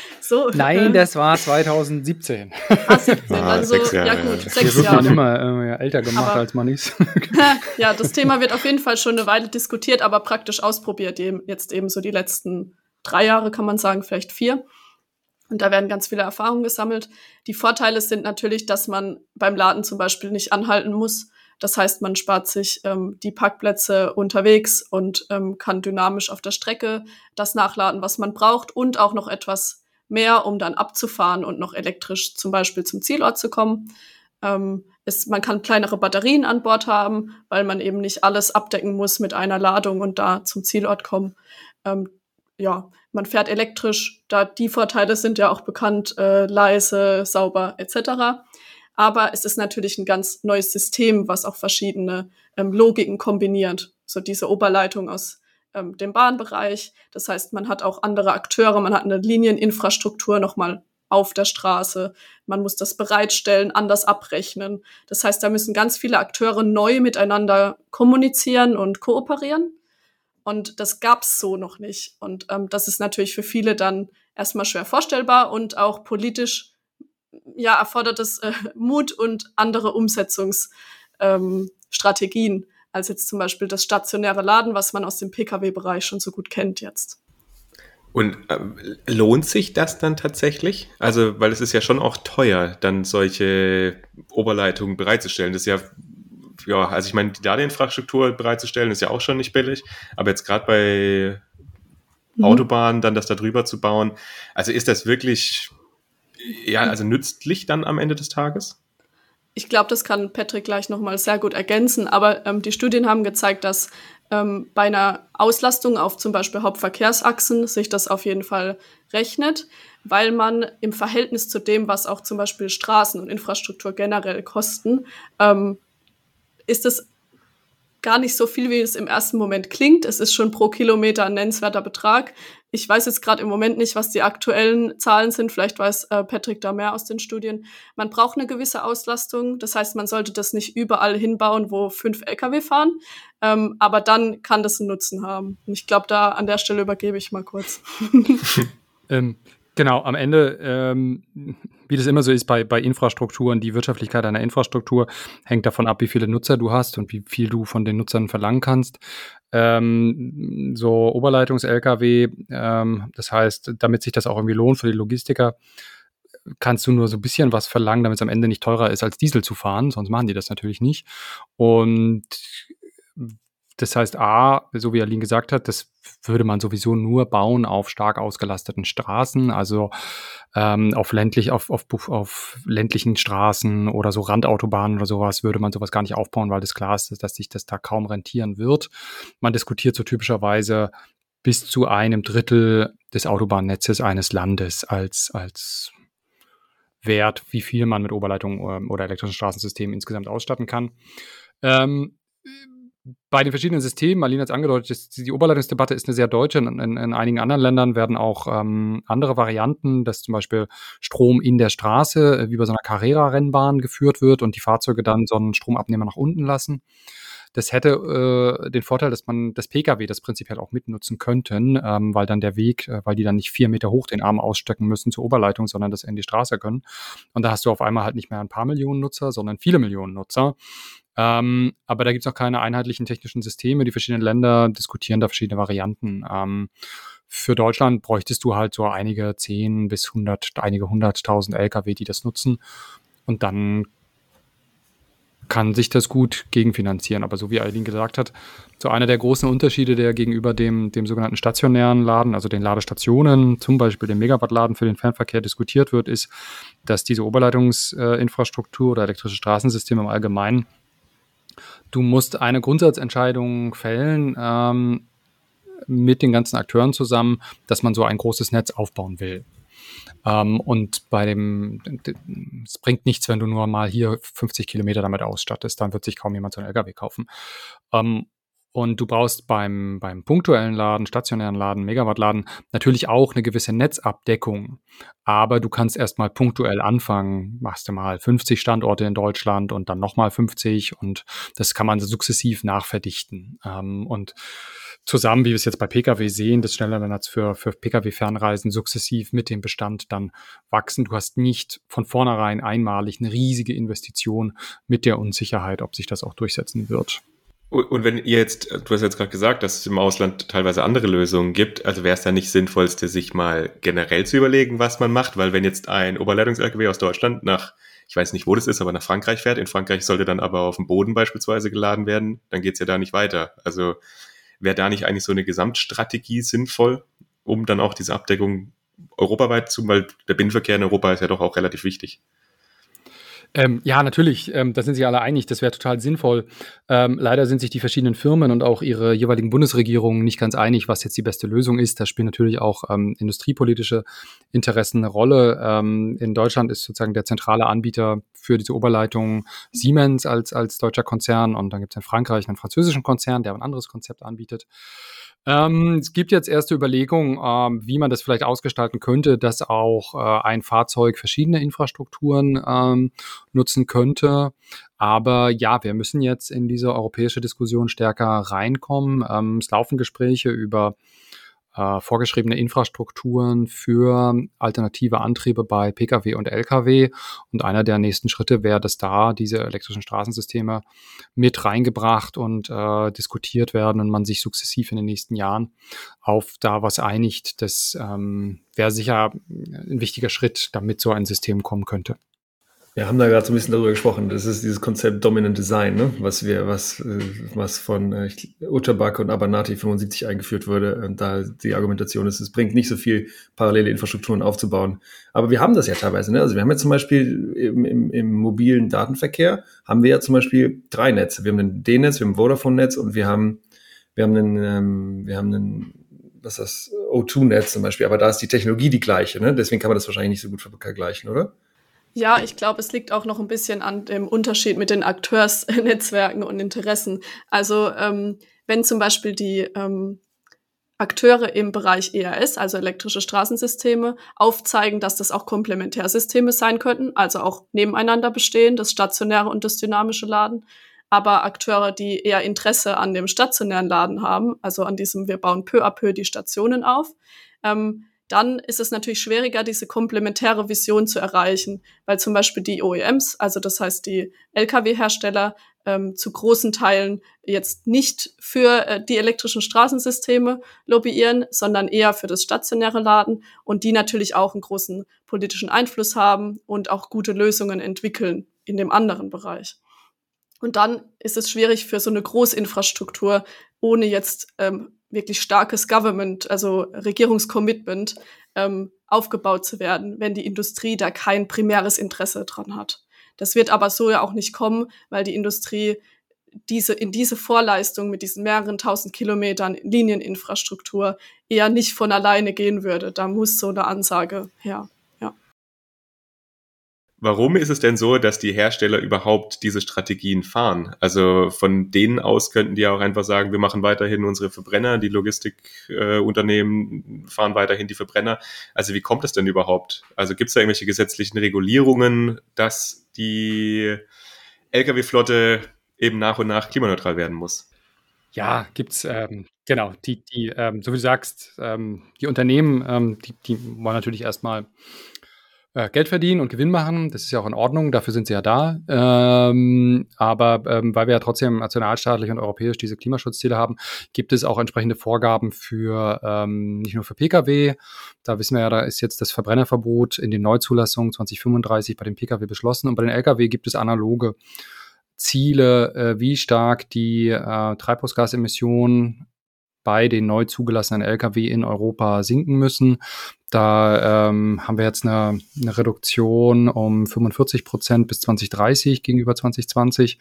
so, Nein, äh, das war 2017. Ah, 17, ah, also, sechs Jahre. ja gut, sechs Jahre. man immer äh, älter gemacht, aber, als man ist. ja, das Thema wird auf jeden Fall schon eine Weile diskutiert, aber praktisch ausprobiert, jetzt eben so die letzten drei Jahre, kann man sagen, vielleicht vier. Und da werden ganz viele Erfahrungen gesammelt. Die Vorteile sind natürlich, dass man beim Laden zum Beispiel nicht anhalten muss. Das heißt, man spart sich ähm, die Parkplätze unterwegs und ähm, kann dynamisch auf der Strecke das nachladen, was man braucht und auch noch etwas mehr, um dann abzufahren und noch elektrisch zum Beispiel zum Zielort zu kommen. Ähm, ist, man kann kleinere Batterien an Bord haben, weil man eben nicht alles abdecken muss mit einer Ladung und da zum Zielort kommen. Ähm, ja, man fährt elektrisch, da die Vorteile sind ja auch bekannt, äh, leise, sauber etc. Aber es ist natürlich ein ganz neues System, was auch verschiedene ähm, Logiken kombiniert. So diese Oberleitung aus ähm, dem Bahnbereich. Das heißt, man hat auch andere Akteure, man hat eine Linieninfrastruktur nochmal auf der Straße. Man muss das bereitstellen, anders abrechnen. Das heißt, da müssen ganz viele Akteure neu miteinander kommunizieren und kooperieren. Und das gab's so noch nicht. Und ähm, das ist natürlich für viele dann erstmal schwer vorstellbar und auch politisch ja erfordert es äh, Mut und andere Umsetzungsstrategien ähm, als jetzt zum Beispiel das stationäre Laden, was man aus dem Pkw-Bereich schon so gut kennt jetzt. Und äh, lohnt sich das dann tatsächlich? Also, weil es ist ja schon auch teuer, dann solche Oberleitungen bereitzustellen. Das ist ja ja, also ich meine, die Ladeinfrastruktur bereitzustellen, ist ja auch schon nicht billig, aber jetzt gerade bei mhm. Autobahnen dann das da drüber zu bauen, also ist das wirklich, ja, also nützlich dann am Ende des Tages? Ich glaube, das kann Patrick gleich nochmal sehr gut ergänzen, aber ähm, die Studien haben gezeigt, dass ähm, bei einer Auslastung auf zum Beispiel Hauptverkehrsachsen sich das auf jeden Fall rechnet, weil man im Verhältnis zu dem, was auch zum Beispiel Straßen und Infrastruktur generell kosten, ähm, ist es gar nicht so viel, wie es im ersten Moment klingt. Es ist schon pro Kilometer ein nennenswerter Betrag. Ich weiß jetzt gerade im Moment nicht, was die aktuellen Zahlen sind. Vielleicht weiß äh, Patrick da mehr aus den Studien. Man braucht eine gewisse Auslastung. Das heißt, man sollte das nicht überall hinbauen, wo fünf Lkw fahren. Ähm, aber dann kann das einen Nutzen haben. Und ich glaube, da an der Stelle übergebe ich mal kurz. ähm, Genau, am Ende, ähm, wie das immer so ist bei, bei Infrastrukturen, die Wirtschaftlichkeit einer Infrastruktur hängt davon ab, wie viele Nutzer du hast und wie viel du von den Nutzern verlangen kannst. Ähm, so Oberleitungs-LKW, ähm, das heißt, damit sich das auch irgendwie lohnt für die Logistiker, kannst du nur so ein bisschen was verlangen, damit es am Ende nicht teurer ist, als Diesel zu fahren, sonst machen die das natürlich nicht. Und das heißt, A, so wie Aline gesagt hat, das würde man sowieso nur bauen auf stark ausgelasteten Straßen, also ähm, auf ländlich, auf, auf, auf ländlichen Straßen oder so Randautobahnen oder sowas würde man sowas gar nicht aufbauen, weil das klar ist, dass sich das da kaum rentieren wird. Man diskutiert so typischerweise bis zu einem Drittel des Autobahnnetzes eines Landes als, als Wert, wie viel man mit Oberleitung ähm, oder elektrischen Straßensystemen insgesamt ausstatten kann. Ähm, bei den verschiedenen Systemen, Marlene hat es angedeutet, die Oberleitungsdebatte ist eine sehr deutsche. In, in, in einigen anderen Ländern werden auch ähm, andere Varianten, dass zum Beispiel Strom in der Straße äh, wie bei so einer Carrera-Rennbahn geführt wird und die Fahrzeuge dann so einen Stromabnehmer nach unten lassen. Das hätte äh, den Vorteil, dass man das Pkw das prinzipiell auch mitnutzen könnten, ähm, weil dann der Weg, äh, weil die dann nicht vier Meter hoch den Arm ausstecken müssen zur Oberleitung, sondern das in die Straße können. Und da hast du auf einmal halt nicht mehr ein paar Millionen Nutzer, sondern viele Millionen Nutzer. Ähm, aber da gibt es noch keine einheitlichen technischen Systeme. Die verschiedenen Länder diskutieren da verschiedene Varianten. Ähm, für Deutschland bräuchtest du halt so einige zehn bis hundert, einige hunderttausend Lkw, die das nutzen. Und dann kann sich das gut gegenfinanzieren. Aber so wie Eileen gesagt hat, so einer der großen Unterschiede, der gegenüber dem, dem sogenannten stationären Laden, also den Ladestationen, zum Beispiel dem Megawattladen für den Fernverkehr diskutiert wird, ist, dass diese Oberleitungsinfrastruktur oder elektrische Straßensysteme im Allgemeinen Du musst eine Grundsatzentscheidung fällen ähm, mit den ganzen Akteuren zusammen, dass man so ein großes Netz aufbauen will. Ähm, und bei dem, es bringt nichts, wenn du nur mal hier 50 Kilometer damit ausstattest, dann wird sich kaum jemand so einen LKW kaufen. Ähm, und du brauchst beim, beim punktuellen Laden, stationären Laden, Megawattladen natürlich auch eine gewisse Netzabdeckung. Aber du kannst erstmal punktuell anfangen. Machst du mal 50 Standorte in Deutschland und dann nochmal 50 und das kann man sukzessiv nachverdichten. Ähm, und zusammen, wie wir es jetzt bei Pkw sehen, das Schnellernetz für, für Pkw-Fernreisen sukzessiv mit dem Bestand dann wachsen. Du hast nicht von vornherein einmalig eine riesige Investition mit der Unsicherheit, ob sich das auch durchsetzen wird. Und wenn ihr jetzt, du hast jetzt gerade gesagt, dass es im Ausland teilweise andere Lösungen gibt, also wäre es da nicht sinnvollste, sich mal generell zu überlegen, was man macht, weil wenn jetzt ein Oberleitungs-LKW aus Deutschland nach, ich weiß nicht, wo das ist, aber nach Frankreich fährt, in Frankreich sollte dann aber auf dem Boden beispielsweise geladen werden, dann geht's ja da nicht weiter. Also wäre da nicht eigentlich so eine Gesamtstrategie sinnvoll, um dann auch diese Abdeckung europaweit zu, weil der Binnenverkehr in Europa ist ja doch auch relativ wichtig. Ähm, ja, natürlich, ähm, da sind sich alle einig, das wäre total sinnvoll. Ähm, leider sind sich die verschiedenen Firmen und auch ihre jeweiligen Bundesregierungen nicht ganz einig, was jetzt die beste Lösung ist. Da spielen natürlich auch ähm, industriepolitische Interessen eine Rolle. Ähm, in Deutschland ist sozusagen der zentrale Anbieter für diese Oberleitung Siemens als, als deutscher Konzern und dann gibt es in Frankreich einen französischen Konzern, der ein anderes Konzept anbietet. Ähm, es gibt jetzt erste Überlegungen, ähm, wie man das vielleicht ausgestalten könnte, dass auch äh, ein Fahrzeug verschiedene Infrastrukturen ähm, nutzen könnte. Aber ja, wir müssen jetzt in diese europäische Diskussion stärker reinkommen. Ähm, es laufen Gespräche über äh, vorgeschriebene Infrastrukturen für alternative Antriebe bei Pkw und Lkw. Und einer der nächsten Schritte wäre, dass da diese elektrischen Straßensysteme mit reingebracht und äh, diskutiert werden und man sich sukzessiv in den nächsten Jahren auf da was einigt. Das ähm, wäre sicher ein wichtiger Schritt, damit so ein System kommen könnte. Wir haben da gerade so ein bisschen darüber gesprochen. Das ist dieses Konzept Dominant Design, ne? was wir, was, äh, was von äh, Utterbach und Abernathy 75 eingeführt wurde. Und da die Argumentation ist, es bringt nicht so viel parallele Infrastrukturen aufzubauen. Aber wir haben das ja teilweise. Ne? Also wir haben ja zum Beispiel im, im, im mobilen Datenverkehr haben wir ja zum Beispiel drei Netze. Wir haben ein D-Netz, wir haben ein Vodafone-Netz und wir haben, wir haben einen, ähm, wir haben einen was ist das O2-Netz zum Beispiel, aber da ist die Technologie die gleiche, ne? deswegen kann man das wahrscheinlich nicht so gut vergleichen, oder? Ja, ich glaube, es liegt auch noch ein bisschen an dem Unterschied mit den Akteursnetzwerken und Interessen. Also ähm, wenn zum Beispiel die ähm, Akteure im Bereich ERS, also elektrische Straßensysteme, aufzeigen, dass das auch Komplementärsysteme sein könnten, also auch nebeneinander bestehen, das stationäre und das dynamische Laden. Aber Akteure, die eher Interesse an dem stationären Laden haben, also an diesem, wir bauen peu à peu die Stationen auf, ähm, dann ist es natürlich schwieriger, diese komplementäre Vision zu erreichen, weil zum Beispiel die OEMs, also das heißt die Lkw-Hersteller, ähm, zu großen Teilen jetzt nicht für äh, die elektrischen Straßensysteme lobbyieren, sondern eher für das stationäre Laden und die natürlich auch einen großen politischen Einfluss haben und auch gute Lösungen entwickeln in dem anderen Bereich. Und dann ist es schwierig für so eine Großinfrastruktur, ohne jetzt ähm, wirklich starkes Government, also Regierungscommitment, ähm, aufgebaut zu werden, wenn die Industrie da kein primäres Interesse dran hat. Das wird aber so ja auch nicht kommen, weil die Industrie diese, in diese Vorleistung mit diesen mehreren tausend Kilometern Linieninfrastruktur eher nicht von alleine gehen würde. Da muss so eine Ansage her. Warum ist es denn so, dass die Hersteller überhaupt diese Strategien fahren? Also von denen aus könnten die auch einfach sagen, wir machen weiterhin unsere Verbrenner, die Logistikunternehmen äh, fahren weiterhin die Verbrenner. Also wie kommt es denn überhaupt? Also gibt es da irgendwelche gesetzlichen Regulierungen, dass die Lkw-Flotte eben nach und nach klimaneutral werden muss? Ja, gibt's, ähm, genau, die, die, ähm, so wie du sagst, ähm, die Unternehmen, ähm, die, die wollen natürlich erstmal äh, Geld verdienen und Gewinn machen. Das ist ja auch in Ordnung, dafür sind sie ja da. Ähm, aber ähm, weil wir ja trotzdem nationalstaatlich und europäisch diese Klimaschutzziele haben, gibt es auch entsprechende Vorgaben für ähm, nicht nur für Pkw. Da wissen wir ja, da ist jetzt das Verbrennerverbot in den Neuzulassungen 2035 bei den Pkw beschlossen und bei den Lkw gibt es analoge Ziele, äh, wie stark die äh, Treibhausgasemissionen bei den neu zugelassenen Lkw in Europa sinken müssen. Da ähm, haben wir jetzt eine, eine Reduktion um 45 Prozent bis 2030 gegenüber 2020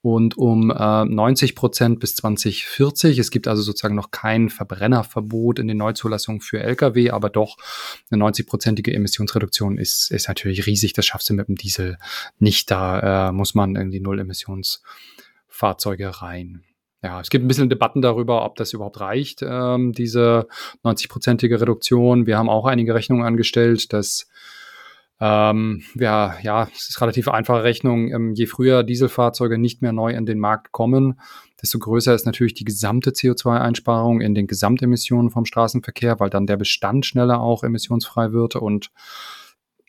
und um äh, 90 Prozent bis 2040. Es gibt also sozusagen noch kein Verbrennerverbot in den Neuzulassungen für Lkw, aber doch eine 90-prozentige Emissionsreduktion ist, ist natürlich riesig. Das schaffst du mit dem Diesel nicht. Da äh, muss man irgendwie Null-Emissionsfahrzeuge rein ja, es gibt ein bisschen Debatten darüber, ob das überhaupt reicht, ähm, diese 90-prozentige Reduktion. Wir haben auch einige Rechnungen angestellt, dass ähm, ja, ja, es ist relativ einfache Rechnung. Ähm, je früher Dieselfahrzeuge nicht mehr neu in den Markt kommen, desto größer ist natürlich die gesamte CO2-Einsparung in den Gesamtemissionen vom Straßenverkehr, weil dann der Bestand schneller auch emissionsfrei wird und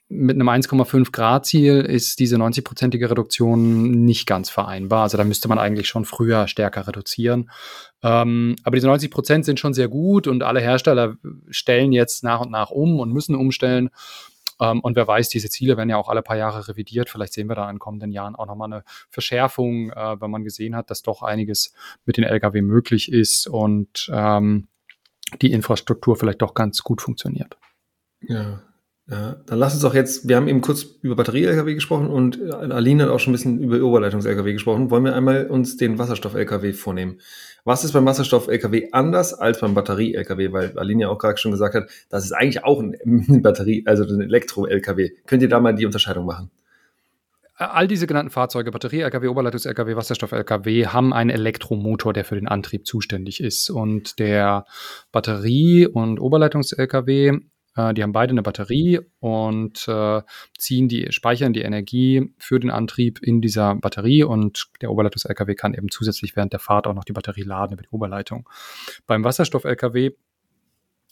mit einem 1,5 Grad Ziel ist diese 90-prozentige Reduktion nicht ganz vereinbar. Also da müsste man eigentlich schon früher stärker reduzieren. Ähm, aber diese 90 Prozent sind schon sehr gut und alle Hersteller stellen jetzt nach und nach um und müssen umstellen. Ähm, und wer weiß, diese Ziele werden ja auch alle paar Jahre revidiert. Vielleicht sehen wir da in kommenden Jahren auch nochmal eine Verschärfung, äh, wenn man gesehen hat, dass doch einiges mit den Lkw möglich ist und ähm, die Infrastruktur vielleicht doch ganz gut funktioniert. Ja, ja, dann lass uns doch jetzt, wir haben eben kurz über Batterie-Lkw gesprochen und Aline hat auch schon ein bisschen über Oberleitungs-Lkw gesprochen. Wollen wir einmal uns den Wasserstoff-Lkw vornehmen? Was ist beim Wasserstoff-Lkw anders als beim Batterie-Lkw? Weil Aline ja auch gerade schon gesagt hat, das ist eigentlich auch ein Batterie, also ein Elektro-Lkw. Könnt ihr da mal die Unterscheidung machen? All diese genannten Fahrzeuge, Batterie-Lkw, Oberleitungs-Lkw, Wasserstoff-Lkw, haben einen Elektromotor, der für den Antrieb zuständig ist. Und der Batterie- und Oberleitungs-Lkw äh, die haben beide eine Batterie und äh, ziehen die, speichern die Energie für den Antrieb in dieser Batterie und der Oberleitungs-LKW kann eben zusätzlich während der Fahrt auch noch die Batterie laden über die Oberleitung. Beim Wasserstoff-LKW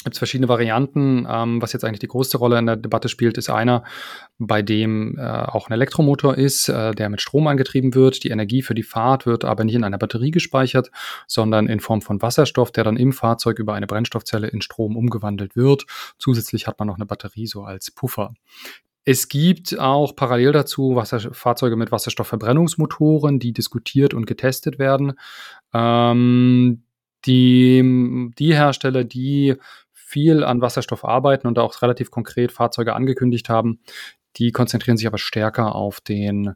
gibt es verschiedene Varianten. Ähm, was jetzt eigentlich die größte Rolle in der Debatte spielt, ist einer, bei dem äh, auch ein Elektromotor ist, äh, der mit Strom angetrieben wird. Die Energie für die Fahrt wird aber nicht in einer Batterie gespeichert, sondern in Form von Wasserstoff, der dann im Fahrzeug über eine Brennstoffzelle in Strom umgewandelt wird. Zusätzlich hat man noch eine Batterie so als Puffer. Es gibt auch parallel dazu Wasser Fahrzeuge mit Wasserstoffverbrennungsmotoren, die diskutiert und getestet werden. Ähm, die, die Hersteller, die viel an Wasserstoff arbeiten und auch relativ konkret Fahrzeuge angekündigt haben, die konzentrieren sich aber stärker auf den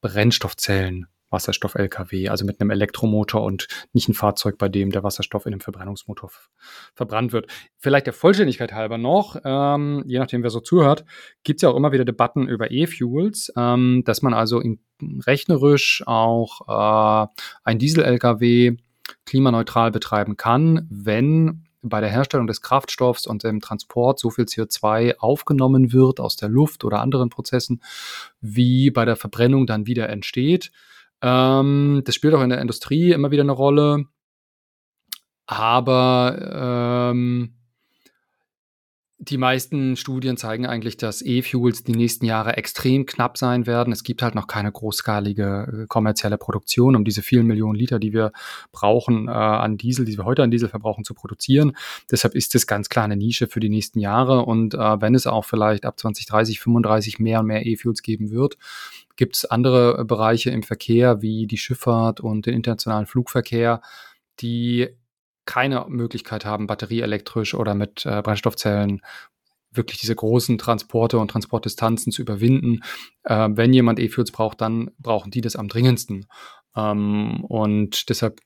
Brennstoffzellen Wasserstoff-LKW, also mit einem Elektromotor und nicht ein Fahrzeug, bei dem der Wasserstoff in einem Verbrennungsmotor verbrannt wird. Vielleicht der Vollständigkeit halber noch, ähm, je nachdem, wer so zuhört, gibt es ja auch immer wieder Debatten über E-Fuels, ähm, dass man also in, rechnerisch auch äh, ein Diesel-LKW klimaneutral betreiben kann, wenn bei der Herstellung des Kraftstoffs und dem Transport so viel CO2 aufgenommen wird aus der Luft oder anderen Prozessen, wie bei der Verbrennung dann wieder entsteht. Ähm, das spielt auch in der Industrie immer wieder eine Rolle. Aber ähm, die meisten Studien zeigen eigentlich, dass E-Fuels die nächsten Jahre extrem knapp sein werden. Es gibt halt noch keine großskalige äh, kommerzielle Produktion, um diese vielen Millionen Liter, die wir brauchen äh, an Diesel, die wir heute an Diesel verbrauchen, zu produzieren. Deshalb ist es ganz klar eine Nische für die nächsten Jahre. Und äh, wenn es auch vielleicht ab 2030, 35 mehr und mehr E-Fuels geben wird, gibt es andere Bereiche im Verkehr wie die Schifffahrt und den internationalen Flugverkehr, die keine Möglichkeit haben, batterieelektrisch oder mit äh, Brennstoffzellen wirklich diese großen Transporte und Transportdistanzen zu überwinden. Äh, wenn jemand E-Fuels braucht, dann brauchen die das am dringendsten. Ähm, und deshalb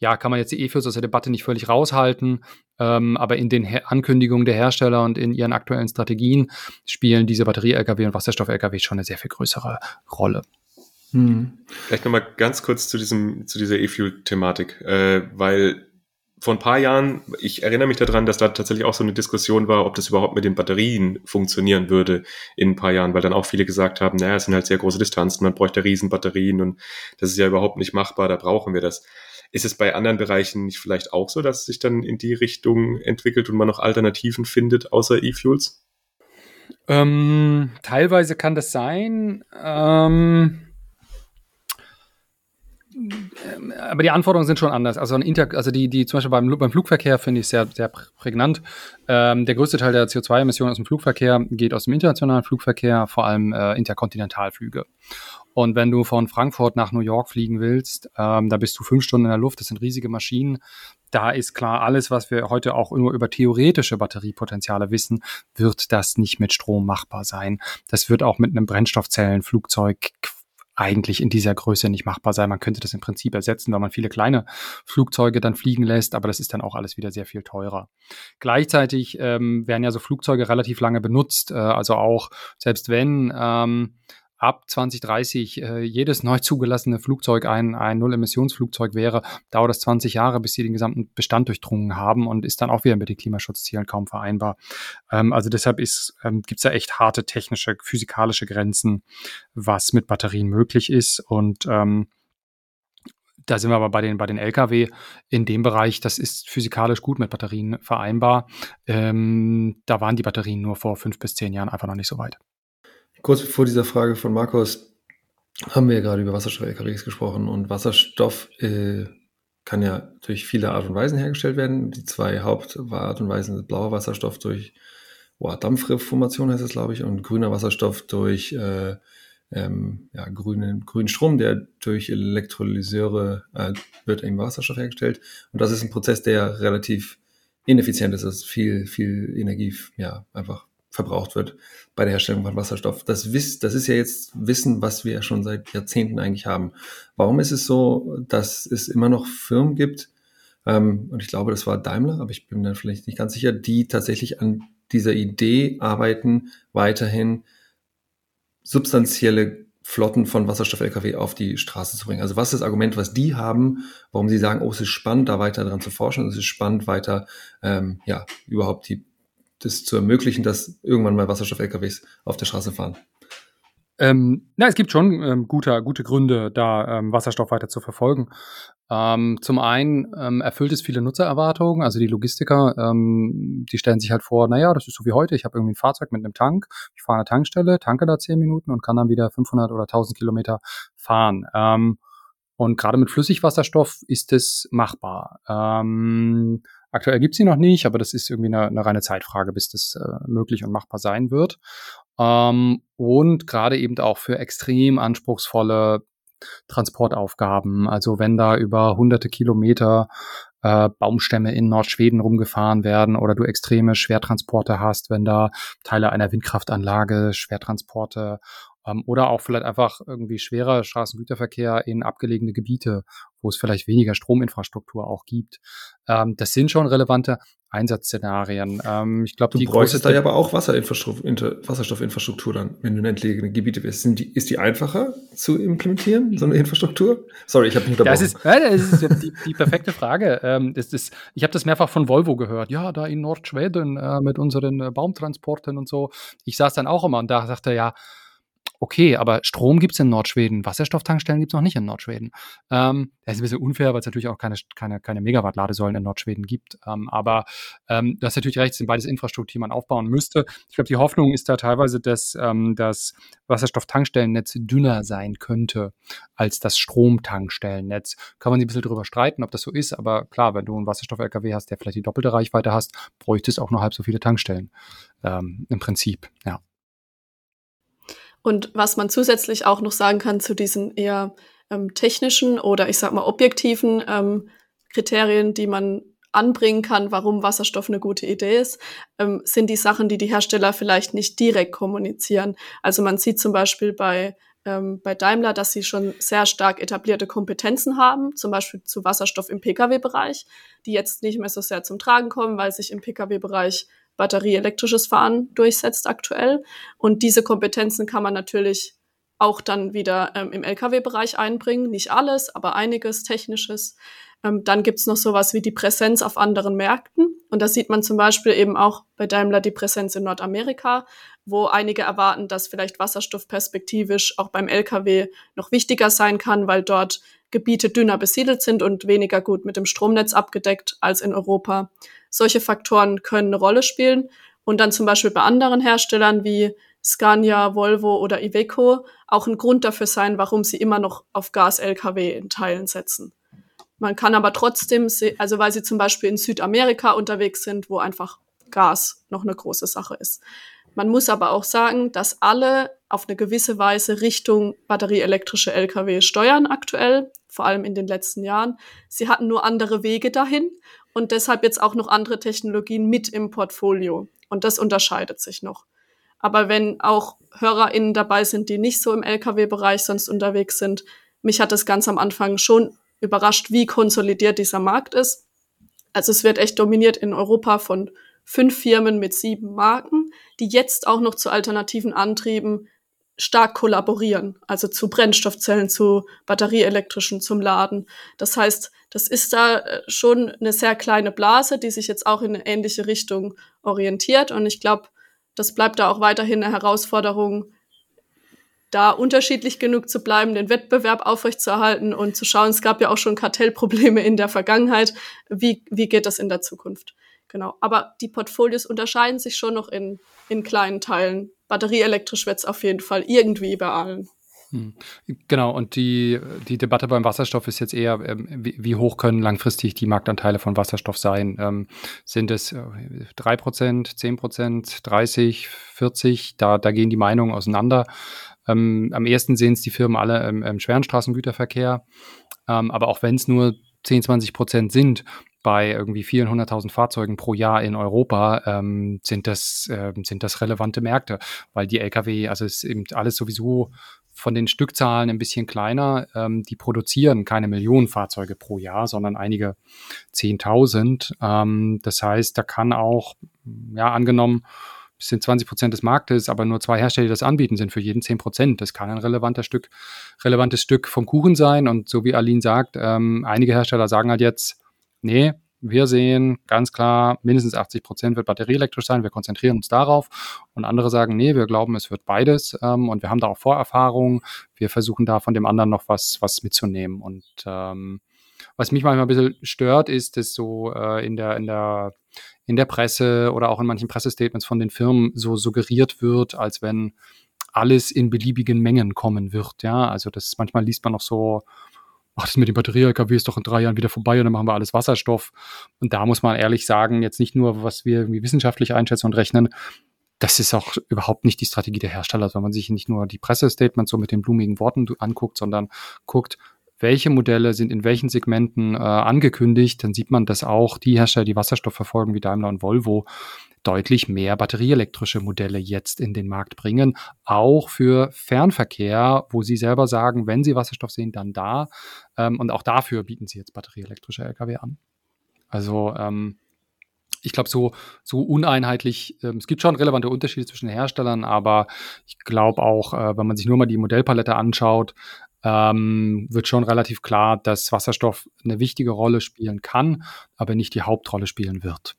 ja, kann man jetzt die E-Fuels aus der Debatte nicht völlig raushalten, ähm, aber in den Her Ankündigungen der Hersteller und in ihren aktuellen Strategien spielen diese Batterie-Lkw und Wasserstoff-Lkw schon eine sehr viel größere Rolle. Hm. Vielleicht nochmal ganz kurz zu diesem, zu dieser E-Fuel-Thematik, äh, weil vor ein paar Jahren, ich erinnere mich daran, dass da tatsächlich auch so eine Diskussion war, ob das überhaupt mit den Batterien funktionieren würde in ein paar Jahren, weil dann auch viele gesagt haben, naja, es sind halt sehr große Distanzen, man bräuchte Riesenbatterien und das ist ja überhaupt nicht machbar, da brauchen wir das. Ist es bei anderen Bereichen nicht vielleicht auch so, dass es sich dann in die Richtung entwickelt und man noch Alternativen findet außer E-Fuels? Ähm, teilweise kann das sein. Ähm aber die Anforderungen sind schon anders. Also, ein Inter also die, die zum Beispiel beim, beim Flugverkehr finde ich sehr, sehr prägnant. Ähm, der größte Teil der CO2-Emissionen aus dem Flugverkehr geht aus dem internationalen Flugverkehr, vor allem äh, Interkontinentalflüge. Und wenn du von Frankfurt nach New York fliegen willst, ähm, da bist du fünf Stunden in der Luft, das sind riesige Maschinen. Da ist klar, alles, was wir heute auch nur über theoretische Batteriepotenziale wissen, wird das nicht mit Strom machbar sein. Das wird auch mit einem Brennstoffzellenflugzeug eigentlich in dieser Größe nicht machbar sein. Man könnte das im Prinzip ersetzen, weil man viele kleine Flugzeuge dann fliegen lässt, aber das ist dann auch alles wieder sehr viel teurer. Gleichzeitig ähm, werden ja so Flugzeuge relativ lange benutzt, äh, also auch selbst wenn ähm, ab 2030 äh, jedes neu zugelassene Flugzeug ein, ein Null-Emissionsflugzeug wäre, dauert es 20 Jahre, bis sie den gesamten Bestand durchdrungen haben und ist dann auch wieder mit den Klimaschutzzielen kaum vereinbar. Ähm, also deshalb ähm, gibt es da echt harte technische, physikalische Grenzen, was mit Batterien möglich ist. Und ähm, da sind wir aber bei den, bei den Lkw in dem Bereich, das ist physikalisch gut mit Batterien vereinbar. Ähm, da waren die Batterien nur vor fünf bis zehn Jahren einfach noch nicht so weit. Kurz vor dieser Frage von Markus haben wir ja gerade über Wasserstoff-LKWs gesprochen und Wasserstoff äh, kann ja durch viele Art und Weisen hergestellt werden. Die zwei Hauptart und Weisen sind blauer Wasserstoff durch oh, Dampfreformation heißt es, glaube ich, und grüner Wasserstoff durch äh, ähm, ja, grünen, grünen Strom, der durch Elektrolyseure äh, wird im Wasserstoff hergestellt. Und das ist ein Prozess, der relativ ineffizient ist. Das ist viel, viel Energie, ja, einfach verbraucht wird bei der Herstellung von Wasserstoff. Das, Wiss, das ist ja jetzt Wissen, was wir schon seit Jahrzehnten eigentlich haben. Warum ist es so, dass es immer noch Firmen gibt, ähm, und ich glaube, das war Daimler, aber ich bin mir vielleicht nicht ganz sicher, die tatsächlich an dieser Idee arbeiten, weiterhin substanzielle Flotten von Wasserstoff-Lkw auf die Straße zu bringen. Also was ist das Argument, was die haben, warum sie sagen, oh, es ist spannend, da weiter dran zu forschen, es ist spannend, weiter ähm, ja überhaupt die das zu ermöglichen, dass irgendwann mal Wasserstoff-LKWs auf der Straße fahren? Ähm, na, es gibt schon ähm, gute, gute Gründe, da ähm, Wasserstoff weiter zu verfolgen. Ähm, zum einen ähm, erfüllt es viele Nutzererwartungen, also die Logistiker, ähm, die stellen sich halt vor, naja, das ist so wie heute, ich habe irgendwie ein Fahrzeug mit einem Tank, ich fahre eine Tankstelle, tanke da zehn Minuten und kann dann wieder 500 oder 1000 Kilometer fahren. Ähm, und gerade mit Flüssigwasserstoff ist es machbar. Ähm, Aktuell gibt es sie noch nicht, aber das ist irgendwie eine, eine reine Zeitfrage, bis das äh, möglich und machbar sein wird. Ähm, und gerade eben auch für extrem anspruchsvolle Transportaufgaben. Also wenn da über hunderte Kilometer äh, Baumstämme in Nordschweden rumgefahren werden oder du extreme Schwertransporte hast, wenn da Teile einer Windkraftanlage, Schwertransporte ähm, oder auch vielleicht einfach irgendwie schwerer Straßengüterverkehr in abgelegene Gebiete, wo es vielleicht weniger Strominfrastruktur auch gibt. Ähm, das sind schon relevante Einsatzszenarien. Ähm, ich glaube, du bräuchtest da ja aber auch Wasserstoffinfrastruktur dann, wenn du in entlegene Gebiete bist. Die, ist die einfacher zu implementieren, so eine Infrastruktur? Sorry, ich habe nicht Das ist, äh, das ist die, die, perfekte Frage. Ähm, das ist, ich habe das mehrfach von Volvo gehört. Ja, da in Nordschweden äh, mit unseren äh, Baumtransporten und so. Ich saß dann auch immer und da sagte er, ja, okay, aber Strom gibt es in Nordschweden, Wasserstofftankstellen gibt es noch nicht in Nordschweden. Ähm, das ist ein bisschen unfair, weil es natürlich auch keine, keine, keine Megawatt-Ladesäulen in Nordschweden gibt. Ähm, aber ähm, du hast natürlich recht, es sind beides Infrastruktur, die man aufbauen müsste. Ich glaube, die Hoffnung ist da teilweise, dass ähm, das Wasserstofftankstellennetz dünner sein könnte als das Stromtankstellennetz. Kann man sich ein bisschen darüber streiten, ob das so ist, aber klar, wenn du einen Wasserstoff-LKW hast, der vielleicht die doppelte Reichweite hast, bräuchte es auch nur halb so viele Tankstellen. Ähm, Im Prinzip, ja. Und was man zusätzlich auch noch sagen kann zu diesen eher ähm, technischen oder ich sag mal objektiven ähm, Kriterien, die man anbringen kann, warum Wasserstoff eine gute Idee ist, ähm, sind die Sachen, die die Hersteller vielleicht nicht direkt kommunizieren. Also man sieht zum Beispiel bei ähm, bei Daimler, dass sie schon sehr stark etablierte Kompetenzen haben, zum Beispiel zu Wasserstoff im Pkw-Bereich, die jetzt nicht mehr so sehr zum Tragen kommen, weil sich im Pkw-Bereich batterieelektrisches Fahren durchsetzt aktuell. Und diese Kompetenzen kann man natürlich auch dann wieder ähm, im Lkw-Bereich einbringen. Nicht alles, aber einiges Technisches. Ähm, dann gibt's noch sowas wie die Präsenz auf anderen Märkten. Und da sieht man zum Beispiel eben auch bei Daimler die Präsenz in Nordamerika, wo einige erwarten, dass vielleicht Wasserstoff perspektivisch auch beim Lkw noch wichtiger sein kann, weil dort Gebiete dünner besiedelt sind und weniger gut mit dem Stromnetz abgedeckt als in Europa. Solche Faktoren können eine Rolle spielen und dann zum Beispiel bei anderen Herstellern wie Scania, Volvo oder Iveco auch ein Grund dafür sein, warum sie immer noch auf Gas-Lkw in Teilen setzen. Man kann aber trotzdem, also weil sie zum Beispiel in Südamerika unterwegs sind, wo einfach Gas noch eine große Sache ist. Man muss aber auch sagen, dass alle auf eine gewisse Weise Richtung batterieelektrische Lkw steuern aktuell, vor allem in den letzten Jahren. Sie hatten nur andere Wege dahin und deshalb jetzt auch noch andere Technologien mit im Portfolio. Und das unterscheidet sich noch. Aber wenn auch HörerInnen dabei sind, die nicht so im Lkw-Bereich sonst unterwegs sind, mich hat das ganz am Anfang schon überrascht, wie konsolidiert dieser Markt ist. Also es wird echt dominiert in Europa von fünf Firmen mit sieben Marken, die jetzt auch noch zu alternativen Antrieben stark kollaborieren, also zu Brennstoffzellen, zu batterieelektrischen, zum Laden. Das heißt, das ist da äh, schon eine sehr kleine Blase, die sich jetzt auch in eine ähnliche Richtung orientiert. Und ich glaube, das bleibt da auch weiterhin eine Herausforderung, da unterschiedlich genug zu bleiben, den Wettbewerb aufrechtzuerhalten und zu schauen, es gab ja auch schon Kartellprobleme in der Vergangenheit. Wie, wie geht das in der Zukunft? Genau. Aber die Portfolios unterscheiden sich schon noch in, in kleinen Teilen. Batterieelektrisch wird es auf jeden Fall irgendwie bei allen. Hm. Genau, und die, die Debatte beim Wasserstoff ist jetzt eher, ähm, wie, wie, hoch können langfristig die Marktanteile von Wasserstoff sein? Ähm, sind es äh, 3%, 10%, 30, 40? Da, da gehen die Meinungen auseinander. Ähm, am ersten sehen es die Firmen alle im, im schweren Straßengüterverkehr. Ähm, aber auch wenn es nur 10, 20 Prozent sind, bei irgendwie vielen hunderttausend Fahrzeugen pro Jahr in Europa ähm, sind, das, äh, sind das relevante Märkte, weil die Lkw, also es ist eben alles sowieso von den Stückzahlen ein bisschen kleiner. Ähm, die produzieren keine Millionen Fahrzeuge pro Jahr, sondern einige Zehntausend. Ähm, das heißt, da kann auch, ja, angenommen, es sind 20 Prozent des Marktes, aber nur zwei Hersteller, die das anbieten, sind für jeden 10 Prozent. Das kann ein relevanter Stück, relevantes Stück vom Kuchen sein. Und so wie Aline sagt, ähm, einige Hersteller sagen halt jetzt, nee, wir sehen ganz klar, mindestens 80 Prozent wird batterieelektrisch sein. Wir konzentrieren uns darauf. Und andere sagen, nee, wir glauben, es wird beides. Ähm, und wir haben da auch Vorerfahrungen. Wir versuchen da von dem anderen noch was, was mitzunehmen. Und ähm, was mich manchmal ein bisschen stört, ist, dass so äh, in der, in der, in der Presse oder auch in manchen Pressestatements von den Firmen so suggeriert wird, als wenn alles in beliebigen Mengen kommen wird. Ja, also das manchmal liest man noch so, ach, das mit dem Batterie-LKW ist doch in drei Jahren wieder vorbei und dann machen wir alles Wasserstoff. Und da muss man ehrlich sagen, jetzt nicht nur, was wir irgendwie wissenschaftlich einschätzen und rechnen, das ist auch überhaupt nicht die Strategie der Hersteller, wenn man sich nicht nur die Pressestatements so mit den blumigen Worten anguckt, sondern guckt, welche Modelle sind in welchen Segmenten äh, angekündigt, dann sieht man, dass auch die Hersteller, die Wasserstoff verfolgen, wie Daimler und Volvo, deutlich mehr batterieelektrische Modelle jetzt in den Markt bringen, auch für Fernverkehr, wo sie selber sagen, wenn sie Wasserstoff sehen, dann da. Ähm, und auch dafür bieten sie jetzt batterieelektrische Lkw an. Also ähm, ich glaube, so, so uneinheitlich, ähm, es gibt schon relevante Unterschiede zwischen den Herstellern, aber ich glaube auch, äh, wenn man sich nur mal die Modellpalette anschaut, ähm, wird schon relativ klar, dass Wasserstoff eine wichtige Rolle spielen kann, aber nicht die Hauptrolle spielen wird.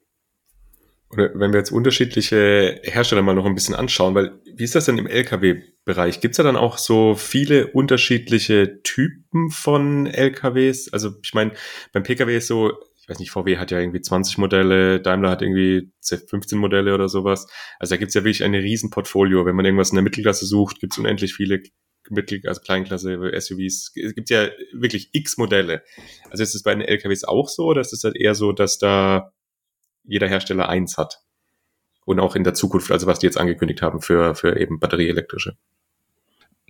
Oder wenn wir jetzt unterschiedliche Hersteller mal noch ein bisschen anschauen, weil wie ist das denn im Lkw-Bereich? Gibt es da dann auch so viele unterschiedliche Typen von LKWs? Also ich meine, beim Pkw ist so, ich weiß nicht, VW hat ja irgendwie 20 Modelle, Daimler hat irgendwie 15 Modelle oder sowas. Also da gibt es ja wirklich ein Riesenportfolio. Wenn man irgendwas in der Mittelklasse sucht, gibt es unendlich viele Mittel, also Kleinklasse, SUVs. Es gibt ja wirklich x Modelle. Also ist es bei den LKWs auch so, oder ist es halt eher so, dass da jeder Hersteller eins hat? Und auch in der Zukunft, also was die jetzt angekündigt haben für, für eben batterieelektrische.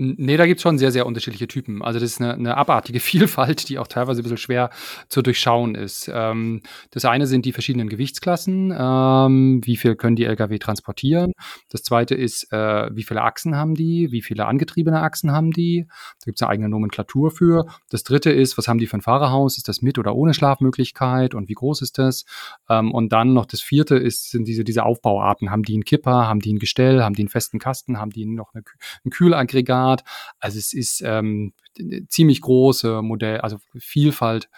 Nee, da gibt's schon sehr, sehr unterschiedliche Typen. Also das ist eine, eine abartige Vielfalt, die auch teilweise ein bisschen schwer zu durchschauen ist. Ähm, das eine sind die verschiedenen Gewichtsklassen, ähm, wie viel können die Lkw transportieren. Das zweite ist, äh, wie viele Achsen haben die, wie viele angetriebene Achsen haben die. Da gibt's eine eigene Nomenklatur für. Das dritte ist, was haben die für ein Fahrerhaus? Ist das mit oder ohne Schlafmöglichkeit und wie groß ist das? Ähm, und dann noch das vierte ist, sind diese, diese Aufbauarten. Haben die einen Kipper, haben die ein Gestell, haben die einen festen Kasten, haben die noch eine, ein Kühlaggregat? Art. Also es ist ähm, ziemlich große Modell, also Vielfalt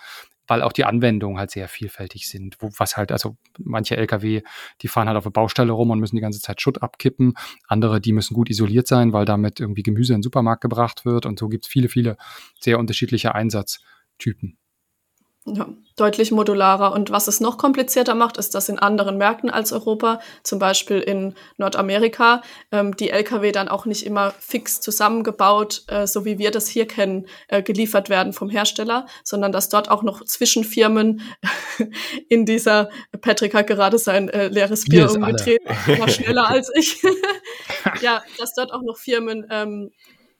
weil auch die Anwendungen halt sehr vielfältig sind. Wo, was halt, also manche Lkw, die fahren halt auf der Baustelle rum und müssen die ganze Zeit Schutt abkippen. Andere, die müssen gut isoliert sein, weil damit irgendwie Gemüse in den Supermarkt gebracht wird. Und so gibt es viele, viele sehr unterschiedliche Einsatztypen. Ja, deutlich modularer. Und was es noch komplizierter macht, ist, dass in anderen Märkten als Europa, zum Beispiel in Nordamerika, ähm, die Lkw dann auch nicht immer fix zusammengebaut, äh, so wie wir das hier kennen, äh, geliefert werden vom Hersteller, sondern dass dort auch noch Zwischenfirmen in dieser, Patrick hat gerade sein äh, leeres Bier umgedreht, war schneller als ich. ja, dass dort auch noch Firmen ähm,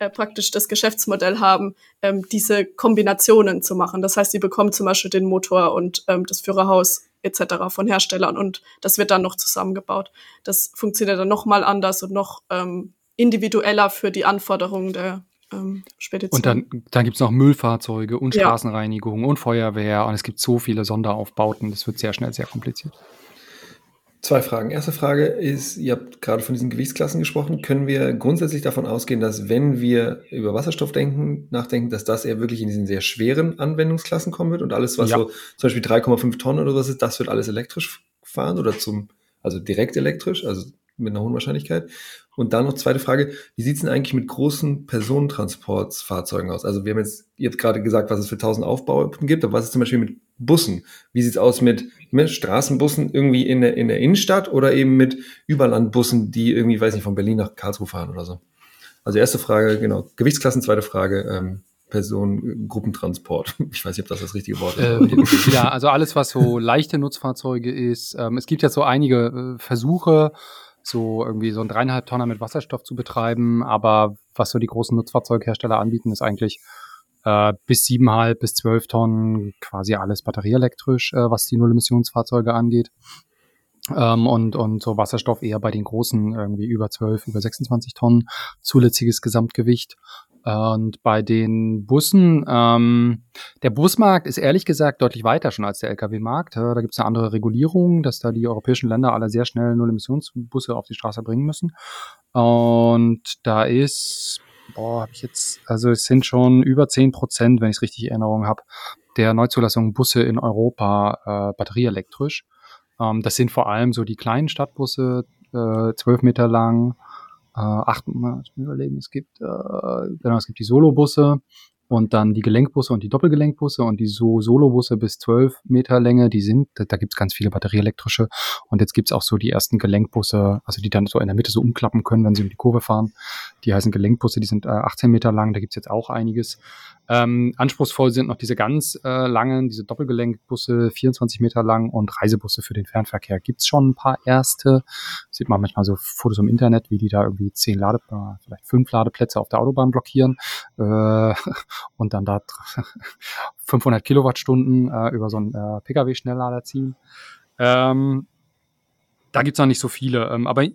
äh, praktisch das Geschäftsmodell haben, ähm, diese Kombinationen zu machen. Das heißt, sie bekommen zum Beispiel den Motor und ähm, das Führerhaus etc. von Herstellern und das wird dann noch zusammengebaut. Das funktioniert dann noch mal anders und noch ähm, individueller für die Anforderungen der ähm, Spedition. Und dann, dann gibt es noch Müllfahrzeuge und Straßenreinigung ja. und Feuerwehr und es gibt so viele Sonderaufbauten, das wird sehr schnell sehr kompliziert. Zwei Fragen. Erste Frage ist, ihr habt gerade von diesen Gewichtsklassen gesprochen. Können wir grundsätzlich davon ausgehen, dass wenn wir über Wasserstoff denken, nachdenken, dass das eher wirklich in diesen sehr schweren Anwendungsklassen kommen wird und alles, was ja. so zum Beispiel 3,5 Tonnen oder was ist, das wird alles elektrisch fahren oder zum, also direkt elektrisch, also mit einer hohen Wahrscheinlichkeit. Und dann noch zweite Frage, wie sieht's denn eigentlich mit großen Personentransportfahrzeugen aus? Also wir haben jetzt, ihr habt gerade gesagt, was es für 1000 Aufbauten gibt, aber was ist zum Beispiel mit Bussen? Wie sieht's aus mit, mit Straßenbussen irgendwie in der, in der Innenstadt oder eben mit Überlandbussen, die irgendwie, weiß nicht, von Berlin nach Karlsruhe fahren oder so? Also erste Frage, genau, Gewichtsklassen, zweite Frage, ähm, Personengruppentransport. Ich weiß nicht, ob das das richtige Wort ist. Ähm, ja, also alles, was so leichte Nutzfahrzeuge ist. Ähm, es gibt ja so einige äh, Versuche, so irgendwie so ein dreieinhalb Tonner mit Wasserstoff zu betreiben, aber was so die großen Nutzfahrzeughersteller anbieten, ist eigentlich äh, bis siebeneinhalb bis zwölf Tonnen quasi alles batterieelektrisch, äh, was die Null-Emissionsfahrzeuge angeht. Ähm, und, und so Wasserstoff eher bei den großen irgendwie über 12, über 26 Tonnen zulässiges Gesamtgewicht. Und bei den Bussen, ähm, der Busmarkt ist ehrlich gesagt deutlich weiter schon als der Lkw-Markt. Da gibt es eine andere Regulierung, dass da die europäischen Länder alle sehr schnell Null-Emissionsbusse auf die Straße bringen müssen. Und da ist boah, habe ich jetzt, also es sind schon über zehn Prozent, wenn ich es richtig in Erinnerung habe, der Neuzulassungen Busse in Europa äh, batterieelektrisch. Ähm, das sind vor allem so die kleinen Stadtbusse, äh, zwölf äh, Meter lang, äh, acht, mal überlegen, es gibt, äh, genau, es gibt die Solobusse, und dann die Gelenkbusse und die Doppelgelenkbusse und die so Solobusse bis 12 Meter Länge, die sind, da, da gibt es ganz viele batterieelektrische. Und jetzt gibt's auch so die ersten Gelenkbusse, also die dann so in der Mitte so umklappen können, wenn sie um die Kurve fahren. Die heißen Gelenkbusse, die sind äh, 18 Meter lang, da gibt's jetzt auch einiges. Ähm, anspruchsvoll sind noch diese ganz äh, langen, diese Doppelgelenkbusse, 24 Meter lang und Reisebusse für den Fernverkehr. Gibt's schon ein paar erste. Sieht man manchmal so Fotos im Internet, wie die da irgendwie zehn Lade, äh, vielleicht fünf Ladeplätze auf der Autobahn blockieren äh, und dann da 500 Kilowattstunden äh, über so einen äh, Pkw-Schnelllader ziehen. Ähm, da gibt's noch nicht so viele, ähm, aber äh,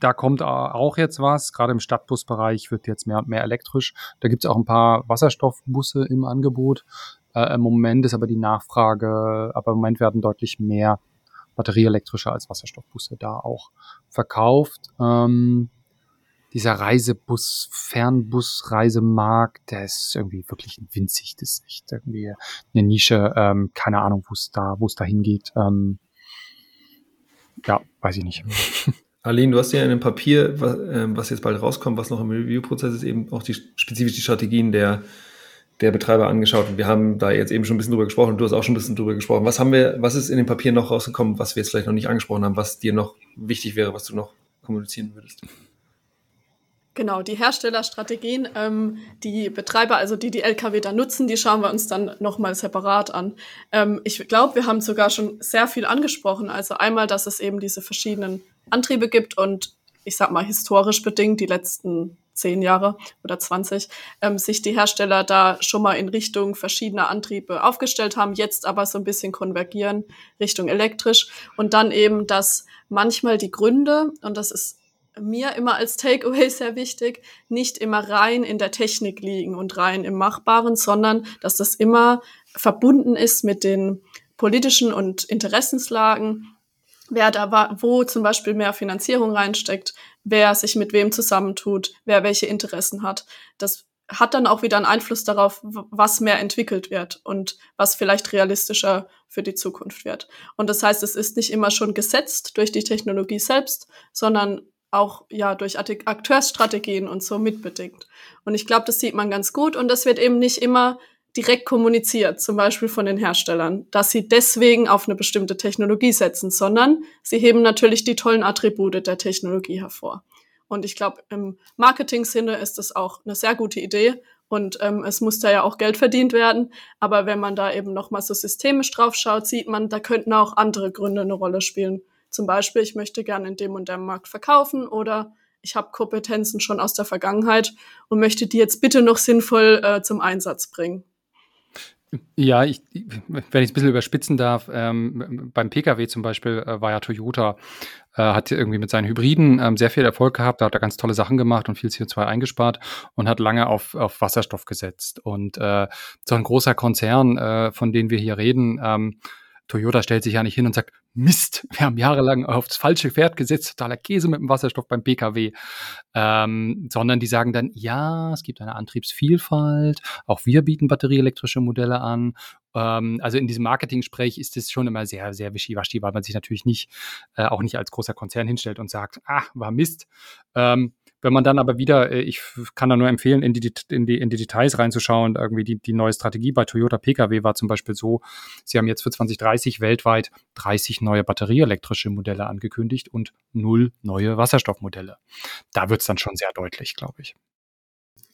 da kommt auch jetzt was. Gerade im Stadtbusbereich wird jetzt mehr und mehr elektrisch. Da gibt's auch ein paar Wasserstoffbusse im Angebot. Äh, Im Moment ist aber die Nachfrage, aber im Moment werden deutlich mehr batterieelektrische als Wasserstoffbusse da auch verkauft. Ähm, dieser Reisebus, Fernbus-Reisemarkt, der ist irgendwie wirklich winzig. Das ist echt irgendwie eine Nische. Ähm, keine Ahnung, wo es da, wo es da hingeht. Ähm, ja, weiß ich nicht. Arlene, du hast ja in dem Papier, was, äh, was jetzt bald rauskommt, was noch im Review-Prozess ist, eben auch die spezifisch die Strategien der, der Betreiber angeschaut. Und wir haben da jetzt eben schon ein bisschen drüber gesprochen und du hast auch schon ein bisschen drüber gesprochen. Was haben wir, was ist in dem Papier noch rausgekommen, was wir jetzt vielleicht noch nicht angesprochen haben, was dir noch wichtig wäre, was du noch kommunizieren würdest? Genau, die Herstellerstrategien, ähm, die Betreiber, also die die LKW da nutzen, die schauen wir uns dann nochmal separat an. Ähm, ich glaube, wir haben sogar schon sehr viel angesprochen. Also einmal, dass es eben diese verschiedenen Antriebe gibt und ich sag mal historisch bedingt die letzten zehn Jahre oder 20, ähm, sich die Hersteller da schon mal in Richtung verschiedener Antriebe aufgestellt haben, jetzt aber so ein bisschen konvergieren Richtung elektrisch und dann eben, dass manchmal die Gründe, und das ist mir immer als Takeaway sehr wichtig, nicht immer rein in der Technik liegen und rein im Machbaren, sondern dass das immer verbunden ist mit den politischen und Interessenslagen, wer da wo zum Beispiel mehr Finanzierung reinsteckt, wer sich mit wem zusammentut, wer welche Interessen hat. Das hat dann auch wieder einen Einfluss darauf, was mehr entwickelt wird und was vielleicht realistischer für die Zukunft wird. Und das heißt, es ist nicht immer schon gesetzt durch die Technologie selbst, sondern auch ja durch Akteursstrategien und so mitbedingt. Und ich glaube, das sieht man ganz gut und das wird eben nicht immer direkt kommuniziert, zum Beispiel von den Herstellern, dass sie deswegen auf eine bestimmte Technologie setzen, sondern sie heben natürlich die tollen Attribute der Technologie hervor. Und ich glaube, im Marketing-Sinne ist das auch eine sehr gute Idee und ähm, es muss da ja auch Geld verdient werden. Aber wenn man da eben nochmal so systemisch drauf schaut, sieht man, da könnten auch andere Gründe eine Rolle spielen. Zum Beispiel, ich möchte gerne in dem und dem Markt verkaufen oder ich habe Kompetenzen schon aus der Vergangenheit und möchte die jetzt bitte noch sinnvoll äh, zum Einsatz bringen. Ja, ich, wenn ich es ein bisschen überspitzen darf, ähm, beim Pkw zum Beispiel äh, war ja Toyota, äh, hat irgendwie mit seinen Hybriden ähm, sehr viel Erfolg gehabt, da hat er ganz tolle Sachen gemacht und viel CO2 eingespart und hat lange auf, auf Wasserstoff gesetzt. Und äh, so ein großer Konzern, äh, von dem wir hier reden, ähm, Toyota stellt sich ja nicht hin und sagt, Mist, wir haben jahrelang aufs falsche Pferd gesetzt, totaler Käse mit dem Wasserstoff beim Pkw, ähm, sondern die sagen dann, ja, es gibt eine Antriebsvielfalt, auch wir bieten batterieelektrische Modelle an. Ähm, also in diesem Marketing-Sprech ist es schon immer sehr, sehr wischiwaschi, weil man sich natürlich nicht, äh, auch nicht als großer Konzern hinstellt und sagt, ah, war Mist. Ähm, wenn man dann aber wieder, äh, ich kann da nur empfehlen, in die, in die, in die Details reinzuschauen, irgendwie die, die neue Strategie bei Toyota Pkw war zum Beispiel so, sie haben jetzt für 2030 weltweit 30 neue batterieelektrische Modelle angekündigt und null neue Wasserstoffmodelle. Da wird es dann schon sehr deutlich, glaube ich.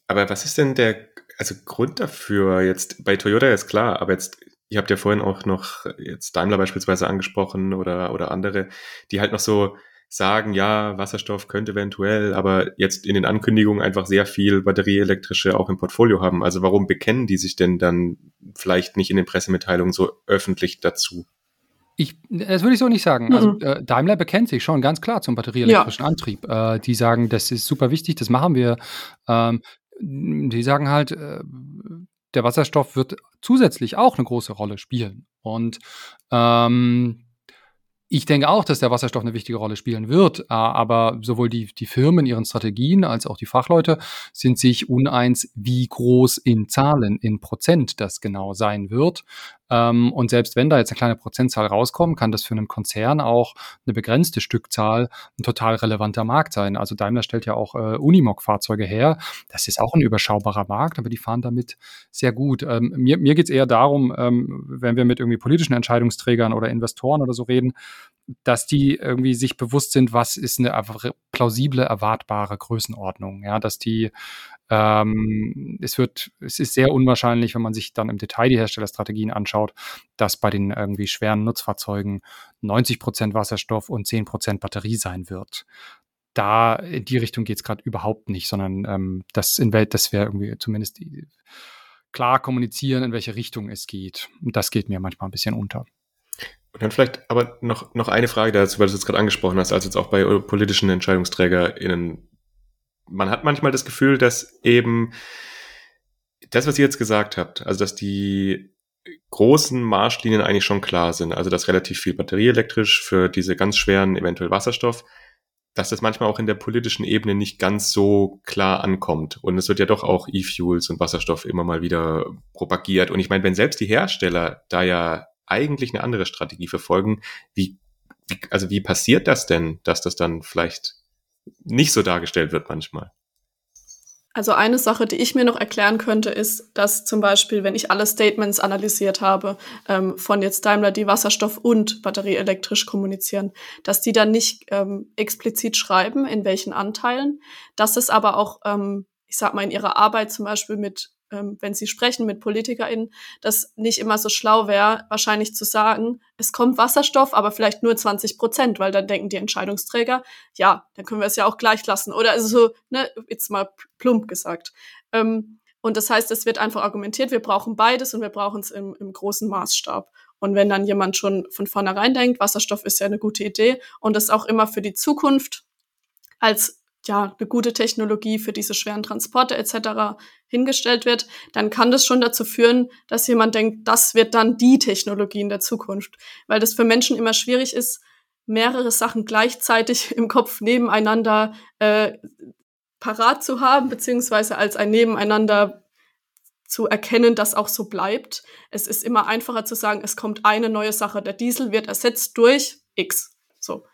Aber was ist denn der also Grund dafür jetzt bei Toyota ist klar, aber jetzt ihr habt ja vorhin auch noch jetzt Daimler beispielsweise angesprochen oder oder andere, die halt noch so sagen, ja, Wasserstoff könnte eventuell, aber jetzt in den Ankündigungen einfach sehr viel batterieelektrische auch im Portfolio haben. Also warum bekennen die sich denn dann vielleicht nicht in den Pressemitteilungen so öffentlich dazu? Ich, das würde ich so nicht sagen. Also, mhm. Also äh, Daimler bekennt sich schon ganz klar zum batterieelektrischen ja. Antrieb. Äh, die sagen, das ist super wichtig, das machen wir. Ähm, die sagen halt, äh, der Wasserstoff wird zusätzlich auch eine große Rolle spielen. Und ähm, ich denke auch, dass der Wasserstoff eine wichtige Rolle spielen wird, äh, aber sowohl die, die Firmen, ihren Strategien als auch die Fachleute sind sich uneins, wie groß in Zahlen, in Prozent das genau sein wird. Ähm, und selbst wenn da jetzt eine kleine Prozentzahl rauskommt, kann das für einen Konzern auch eine begrenzte Stückzahl ein total relevanter Markt sein. Also Daimler stellt ja auch äh, Unimog-Fahrzeuge her. Das ist auch ein überschaubarer Markt, aber die fahren damit sehr gut. Ähm, mir mir geht es eher darum, ähm, wenn wir mit irgendwie politischen Entscheidungsträgern oder Investoren oder so reden, dass die irgendwie sich bewusst sind, was ist eine plausible, erwartbare Größenordnung. Ja, dass die ähm, es wird, es ist sehr unwahrscheinlich, wenn man sich dann im Detail die Herstellerstrategien anschaut, dass bei den irgendwie schweren Nutzfahrzeugen 90 Prozent Wasserstoff und 10 Prozent Batterie sein wird. Da in die Richtung geht es gerade überhaupt nicht, sondern ähm, das in Welt, das wäre irgendwie zumindest klar kommunizieren, in welche Richtung es geht. Und das geht mir manchmal ein bisschen unter. Und dann vielleicht aber noch, noch eine Frage dazu, weil du es jetzt gerade angesprochen hast, als jetzt auch bei politischen EntscheidungsträgerInnen. Man hat manchmal das Gefühl, dass eben das, was ihr jetzt gesagt habt, also dass die großen Marschlinien eigentlich schon klar sind, also dass relativ viel batterieelektrisch für diese ganz schweren, eventuell Wasserstoff, dass das manchmal auch in der politischen Ebene nicht ganz so klar ankommt. Und es wird ja doch auch E-Fuels und Wasserstoff immer mal wieder propagiert. Und ich meine, wenn selbst die Hersteller da ja eigentlich eine andere Strategie verfolgen. Wie, wie, also wie passiert das denn, dass das dann vielleicht nicht so dargestellt wird manchmal? Also eine Sache, die ich mir noch erklären könnte, ist, dass zum Beispiel, wenn ich alle Statements analysiert habe, ähm, von jetzt Daimler, die Wasserstoff und Batterie elektrisch kommunizieren, dass die dann nicht ähm, explizit schreiben, in welchen Anteilen, dass es aber auch, ähm, ich sag mal, in ihrer Arbeit zum Beispiel mit ähm, wenn sie sprechen mit PolitikerInnen, dass nicht immer so schlau wäre, wahrscheinlich zu sagen, es kommt Wasserstoff, aber vielleicht nur 20 Prozent, weil dann denken die Entscheidungsträger, ja, dann können wir es ja auch gleich lassen. Oder also so, ne, jetzt mal plump gesagt. Ähm, und das heißt, es wird einfach argumentiert, wir brauchen beides und wir brauchen es im, im großen Maßstab. Und wenn dann jemand schon von vornherein denkt, Wasserstoff ist ja eine gute Idee und das auch immer für die Zukunft als ja, eine gute Technologie für diese schweren Transporte etc. hingestellt wird, dann kann das schon dazu führen, dass jemand denkt, das wird dann die Technologie in der Zukunft. Weil das für Menschen immer schwierig ist, mehrere Sachen gleichzeitig im Kopf nebeneinander äh, parat zu haben, beziehungsweise als ein Nebeneinander zu erkennen, das auch so bleibt. Es ist immer einfacher zu sagen, es kommt eine neue Sache. Der Diesel wird ersetzt durch X. So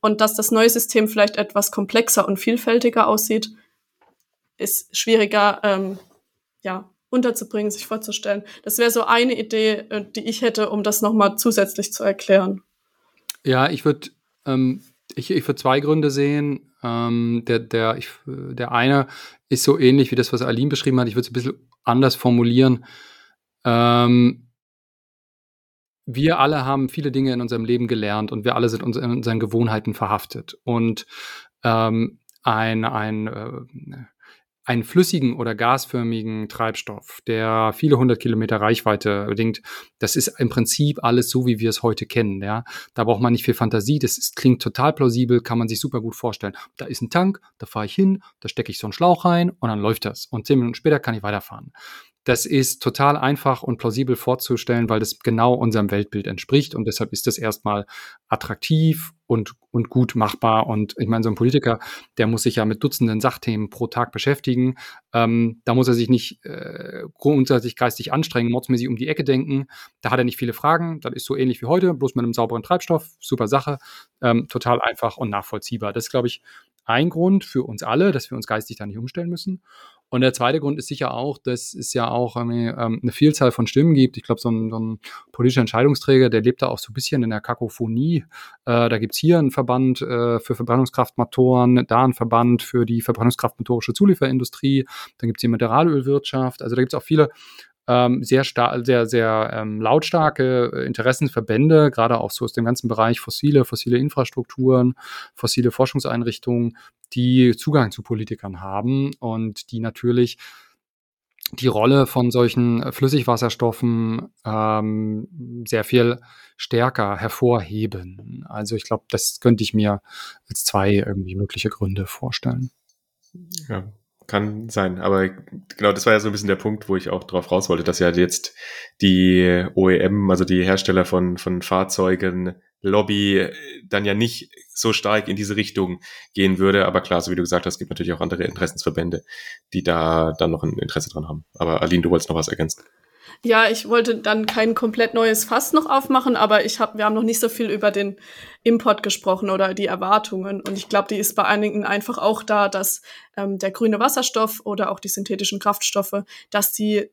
und dass das neue System vielleicht etwas komplexer und vielfältiger aussieht, ist schwieriger ähm, ja, unterzubringen, sich vorzustellen. Das wäre so eine Idee, äh, die ich hätte, um das nochmal zusätzlich zu erklären. Ja, ich würde ähm, ich, ich würd zwei Gründe sehen. Ähm, der, der, ich, der eine ist so ähnlich wie das, was Aline beschrieben hat. Ich würde es ein bisschen anders formulieren. Ähm, wir alle haben viele Dinge in unserem Leben gelernt und wir alle sind uns in unseren Gewohnheiten verhaftet. Und ähm, ein, ein, äh, einen flüssigen oder gasförmigen Treibstoff, der viele hundert Kilometer Reichweite bedingt, das ist im Prinzip alles so, wie wir es heute kennen. Ja? Da braucht man nicht viel Fantasie, das ist, klingt total plausibel, kann man sich super gut vorstellen. Da ist ein Tank, da fahre ich hin, da stecke ich so einen Schlauch rein und dann läuft das. Und zehn Minuten später kann ich weiterfahren. Das ist total einfach und plausibel vorzustellen, weil das genau unserem Weltbild entspricht und deshalb ist das erstmal attraktiv und, und gut machbar. Und ich meine, so ein Politiker, der muss sich ja mit Dutzenden Sachthemen pro Tag beschäftigen. Ähm, da muss er sich nicht äh, grundsätzlich geistig anstrengen, mordsmäßig um die Ecke denken. Da hat er nicht viele Fragen. Das ist so ähnlich wie heute, bloß mit einem sauberen Treibstoff. Super Sache. Ähm, total einfach und nachvollziehbar. Das ist, glaube ich, ein Grund für uns alle, dass wir uns geistig da nicht umstellen müssen. Und der zweite Grund ist sicher auch, dass es ja auch ähm, eine Vielzahl von Stimmen gibt. Ich glaube, so ein, so ein politischer Entscheidungsträger, der lebt da auch so ein bisschen in der Kakophonie. Äh, da gibt's hier einen Verband äh, für Verbrennungskraftmotoren, da einen Verband für die verbrennungskraftmotorische Zulieferindustrie, dann gibt's die Mineralölwirtschaft. Also da gibt's auch viele ähm, sehr, sehr, sehr ähm, lautstarke äh, Interessenverbände, gerade auch so aus dem ganzen Bereich fossile, fossile Infrastrukturen, fossile Forschungseinrichtungen, die Zugang zu Politikern haben und die natürlich die Rolle von solchen Flüssigwasserstoffen ähm, sehr viel stärker hervorheben. Also ich glaube, das könnte ich mir als zwei irgendwie mögliche Gründe vorstellen. Ja, kann sein. Aber genau, das war ja so ein bisschen der Punkt, wo ich auch drauf raus wollte, dass ja jetzt die OEM, also die Hersteller von, von Fahrzeugen, Lobby dann ja nicht so stark in diese Richtung gehen würde. Aber klar, so wie du gesagt hast, gibt natürlich auch andere Interessensverbände, die da dann noch ein Interesse dran haben. Aber Aline, du wolltest noch was ergänzen. Ja, ich wollte dann kein komplett neues Fass noch aufmachen, aber ich hab, wir haben noch nicht so viel über den Import gesprochen oder die Erwartungen. Und ich glaube, die ist bei einigen einfach auch da, dass ähm, der grüne Wasserstoff oder auch die synthetischen Kraftstoffe, dass die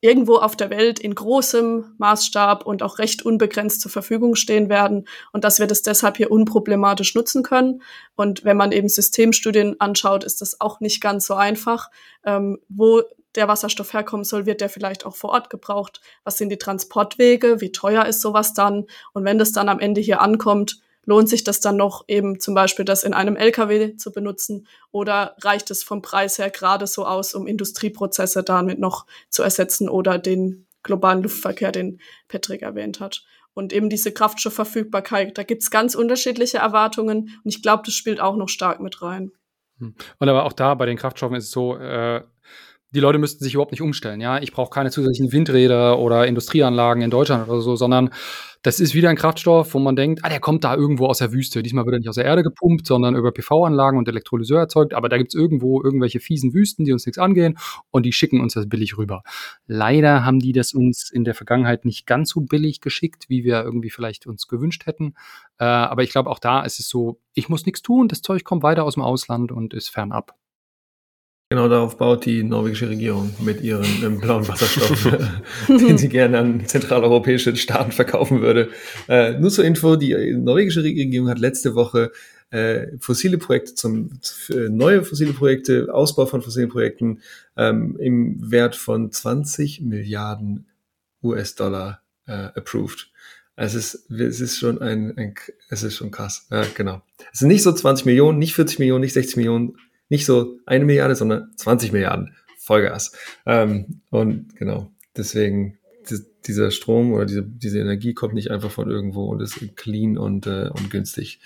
irgendwo auf der Welt in großem Maßstab und auch recht unbegrenzt zur Verfügung stehen werden und dass wir das deshalb hier unproblematisch nutzen können. Und wenn man eben Systemstudien anschaut, ist das auch nicht ganz so einfach. Ähm, wo der Wasserstoff herkommen soll, wird der vielleicht auch vor Ort gebraucht? Was sind die Transportwege? Wie teuer ist sowas dann? Und wenn das dann am Ende hier ankommt, lohnt sich das dann noch eben zum Beispiel das in einem LKW zu benutzen oder reicht es vom Preis her gerade so aus, um Industrieprozesse damit noch zu ersetzen oder den globalen Luftverkehr, den Patrick erwähnt hat. Und eben diese Kraftstoffverfügbarkeit, da gibt's ganz unterschiedliche Erwartungen und ich glaube, das spielt auch noch stark mit rein. Hm. Und aber auch da bei den Kraftstoffen ist es so, äh, die Leute müssten sich überhaupt nicht umstellen. Ja, ich brauche keine zusätzlichen Windräder oder Industrieanlagen in Deutschland oder so, sondern das ist wieder ein Kraftstoff, wo man denkt, ah, der kommt da irgendwo aus der Wüste. Diesmal wird er nicht aus der Erde gepumpt, sondern über PV-Anlagen und Elektrolyseur erzeugt. Aber da gibt es irgendwo irgendwelche fiesen Wüsten, die uns nichts angehen und die schicken uns das billig rüber. Leider haben die das uns in der Vergangenheit nicht ganz so billig geschickt, wie wir irgendwie vielleicht uns gewünscht hätten. Äh, aber ich glaube, auch da ist es so, ich muss nichts tun, das Zeug kommt weiter aus dem Ausland und ist fernab. Genau darauf baut die norwegische Regierung mit ihrem ähm, blauen Wasserstoff, den sie gerne an zentraleuropäische Staaten verkaufen würde. Äh, nur zur Info, die norwegische Regierung hat letzte Woche äh, fossile Projekte zum äh, neue fossile Projekte, Ausbau von fossilen Projekten ähm, im Wert von 20 Milliarden US-Dollar äh, approved. Es ist, es ist schon ein, ein, es ist schon krass. Ja, genau. Es sind nicht so 20 Millionen, nicht 40 Millionen, nicht 60 Millionen, nicht so eine Milliarde, sondern 20 Milliarden Vollgas. Ähm, und genau, deswegen dieser Strom oder diese, diese Energie kommt nicht einfach von irgendwo und ist clean und, äh, und günstig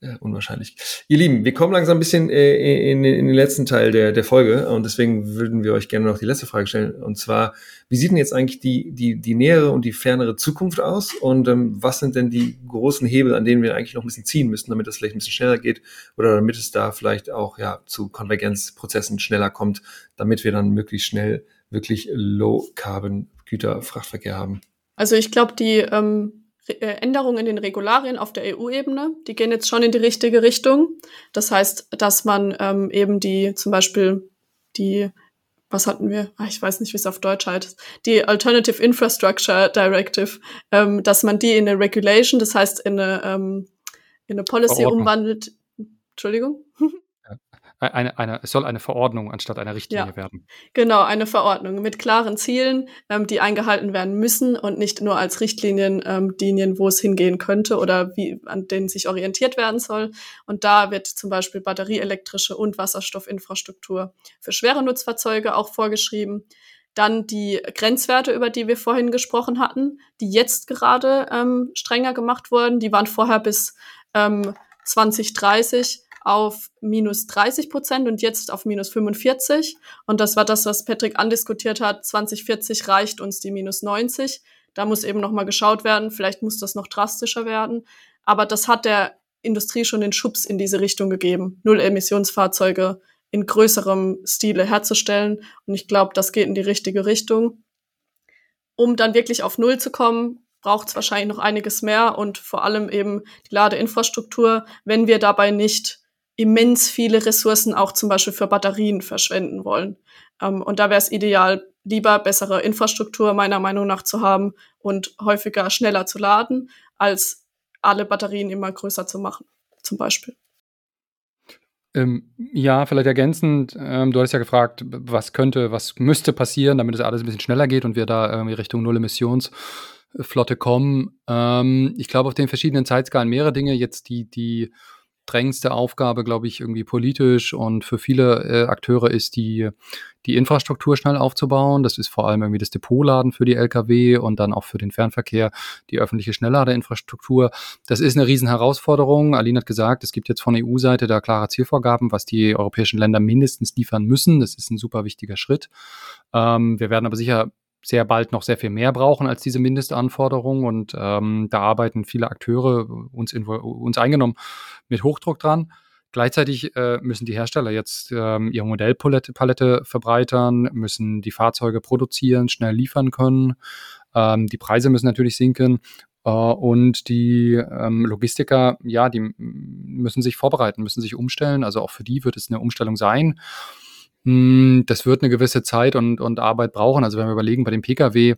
äh, unwahrscheinlich. Ihr Lieben, wir kommen langsam ein bisschen äh, in, in, den letzten Teil der, der Folge und deswegen würden wir euch gerne noch die letzte Frage stellen. Und zwar, wie sieht denn jetzt eigentlich die, die, die nähere und die fernere Zukunft aus? Und ähm, was sind denn die großen Hebel, an denen wir eigentlich noch ein bisschen ziehen müssen, damit das vielleicht ein bisschen schneller geht oder damit es da vielleicht auch ja, zu Konvergenzprozessen schneller kommt, damit wir dann möglichst schnell wirklich Low-Carbon-Güterfrachtverkehr haben? Also ich glaube, die ähm äh, Änderungen in den Regularien auf der EU-Ebene, die gehen jetzt schon in die richtige Richtung. Das heißt, dass man ähm, eben die zum Beispiel die, was hatten wir? Ach, ich weiß nicht, wie es auf Deutsch heißt, die Alternative Infrastructure Directive, ähm, dass man die in eine Regulation, das heißt in eine, ähm, in eine Policy umwandelt. Entschuldigung. eine, eine, es soll eine Verordnung anstatt einer Richtlinie ja. werden. Genau, eine Verordnung mit klaren Zielen, ähm, die eingehalten werden müssen und nicht nur als Richtlinien ähm, dienen, wo es hingehen könnte oder wie, an denen sich orientiert werden soll. Und da wird zum Beispiel batterieelektrische und Wasserstoffinfrastruktur für schwere Nutzfahrzeuge auch vorgeschrieben. Dann die Grenzwerte, über die wir vorhin gesprochen hatten, die jetzt gerade ähm, strenger gemacht wurden. Die waren vorher bis ähm, 2030 auf minus 30 Prozent und jetzt auf minus 45. Und das war das, was Patrick andiskutiert hat. 2040 reicht uns die minus 90. Da muss eben nochmal geschaut werden. Vielleicht muss das noch drastischer werden. Aber das hat der Industrie schon den Schubs in diese Richtung gegeben. Null-Emissionsfahrzeuge in größerem Stile herzustellen. Und ich glaube, das geht in die richtige Richtung. Um dann wirklich auf Null zu kommen, braucht es wahrscheinlich noch einiges mehr und vor allem eben die Ladeinfrastruktur, wenn wir dabei nicht immens viele Ressourcen auch zum Beispiel für Batterien verschwenden wollen. Ähm, und da wäre es ideal, lieber bessere Infrastruktur meiner Meinung nach zu haben und häufiger schneller zu laden, als alle Batterien immer größer zu machen, zum Beispiel. Ähm, ja, vielleicht ergänzend, ähm, du hast ja gefragt, was könnte, was müsste passieren, damit es alles ein bisschen schneller geht und wir da irgendwie Richtung Null-Emissionsflotte kommen. Ähm, ich glaube, auf den verschiedenen Zeitskalen mehrere Dinge. Jetzt die, die drängendste Aufgabe, glaube ich, irgendwie politisch und für viele äh, Akteure ist die, die Infrastruktur schnell aufzubauen. Das ist vor allem irgendwie das Depotladen für die Lkw und dann auch für den Fernverkehr die öffentliche Schnellladeinfrastruktur. Das ist eine Riesenherausforderung. Aline hat gesagt, es gibt jetzt von EU-Seite da klare Zielvorgaben, was die europäischen Länder mindestens liefern müssen. Das ist ein super wichtiger Schritt. Ähm, wir werden aber sicher sehr bald noch sehr viel mehr brauchen als diese Mindestanforderungen. Und ähm, da arbeiten viele Akteure, uns, uns eingenommen, mit Hochdruck dran. Gleichzeitig äh, müssen die Hersteller jetzt ähm, ihre Modellpalette Palette verbreitern, müssen die Fahrzeuge produzieren, schnell liefern können. Ähm, die Preise müssen natürlich sinken. Äh, und die ähm, Logistiker, ja, die müssen sich vorbereiten, müssen sich umstellen. Also auch für die wird es eine Umstellung sein Hm, das wird eine gewisse Zeit und, und Arbeit brauchen. Also wenn wir überlegen, bei dem Pkw,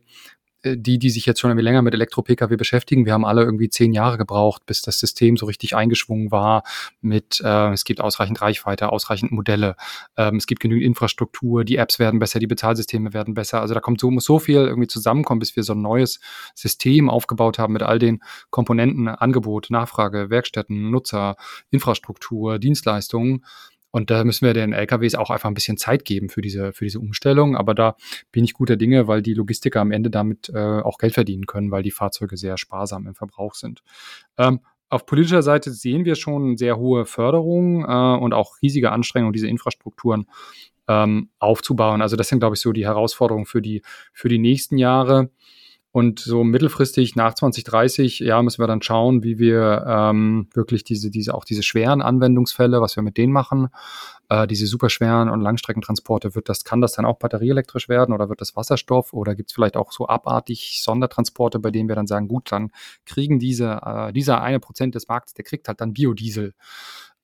äh, die, die sich jetzt schon irgendwie länger mit Elektro-Pkw beschäftigen, wir haben alle irgendwie zehn Jahre gebraucht, bis das System so richtig eingeschwungen war mit, äh, es gibt ausreichend Reichweite, ausreichend Modelle, ähm, es gibt genügend Infrastruktur, die Apps werden besser, die Bezahlsysteme werden besser. Also da kommt so, muss so viel irgendwie zusammenkommen, bis wir so ein neues System aufgebaut haben mit all den Komponenten, Angebot, Nachfrage, Werkstätten, Nutzer, Infrastruktur, Dienstleistungen und da müssen wir den LKWs auch einfach ein bisschen Zeit geben für diese, für diese Umstellung. Aber da bin ich guter Dinge, weil die Logistiker am Ende damit äh, auch Geld verdienen können, weil die Fahrzeuge sehr sparsam im Verbrauch sind. Ähm, auf politischer Seite sehen wir schon sehr hohe Förderung äh, und auch riesige Anstrengungen, diese Infrastrukturen ähm, aufzubauen. Also das sind, glaube ich, so die Herausforderungen für die, für die nächsten Jahre. Und so mittelfristig nach 2030, ja, müssen wir dann schauen, wie wir ähm, wirklich diese, diese, auch diese schweren Anwendungsfälle, was wir mit denen machen, äh, diese superschweren und Langstreckentransporte, wird das, kann das dann auch batterieelektrisch werden oder wird das Wasserstoff oder gibt es vielleicht auch so abartig Sondertransporte, bei denen wir dann sagen, gut, dann kriegen diese, äh, dieser eine Prozent des Marktes, der kriegt halt dann Biodiesel.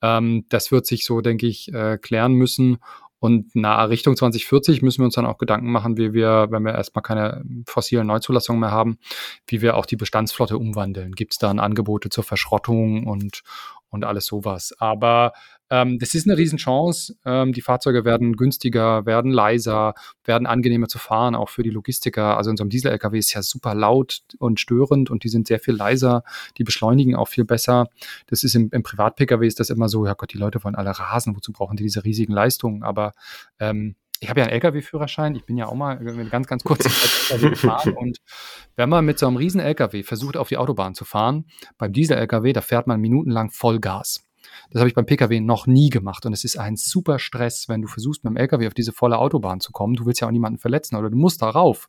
Ähm, das wird sich so, denke ich, äh, klären müssen. Und nach Richtung 2040 müssen wir uns dann auch Gedanken machen, wie wir, wenn wir erstmal keine fossilen Neuzulassungen mehr haben, wie wir auch die Bestandsflotte umwandeln. Gibt es dann Angebote zur Verschrottung und, und alles sowas. Aber ähm, das ist eine Riesenchance. Ähm, die Fahrzeuge werden günstiger, werden leiser, werden angenehmer zu fahren, auch für die Logistiker. Also in so einem Diesel-LKW ist ja super laut und störend und die sind sehr viel leiser. Die beschleunigen auch viel besser. Das ist im, im Privat-Pkw ist das immer so, ja Gott, die Leute wollen alle rasen. Wozu brauchen die diese riesigen Leistungen? Aber ähm, ich habe ja einen LKW-Führerschein, ich bin ja auch mal ganz, ganz kurz LKW gefahren und wenn man mit so einem riesen LKW versucht, auf die Autobahn zu fahren, beim Diesel-LKW, da fährt man minutenlang Vollgas. Das habe ich beim Pkw noch nie gemacht und es ist ein super Stress, wenn du versuchst, mit dem Lkw auf diese volle Autobahn zu kommen. Du willst ja auch niemanden verletzen oder du musst da rauf.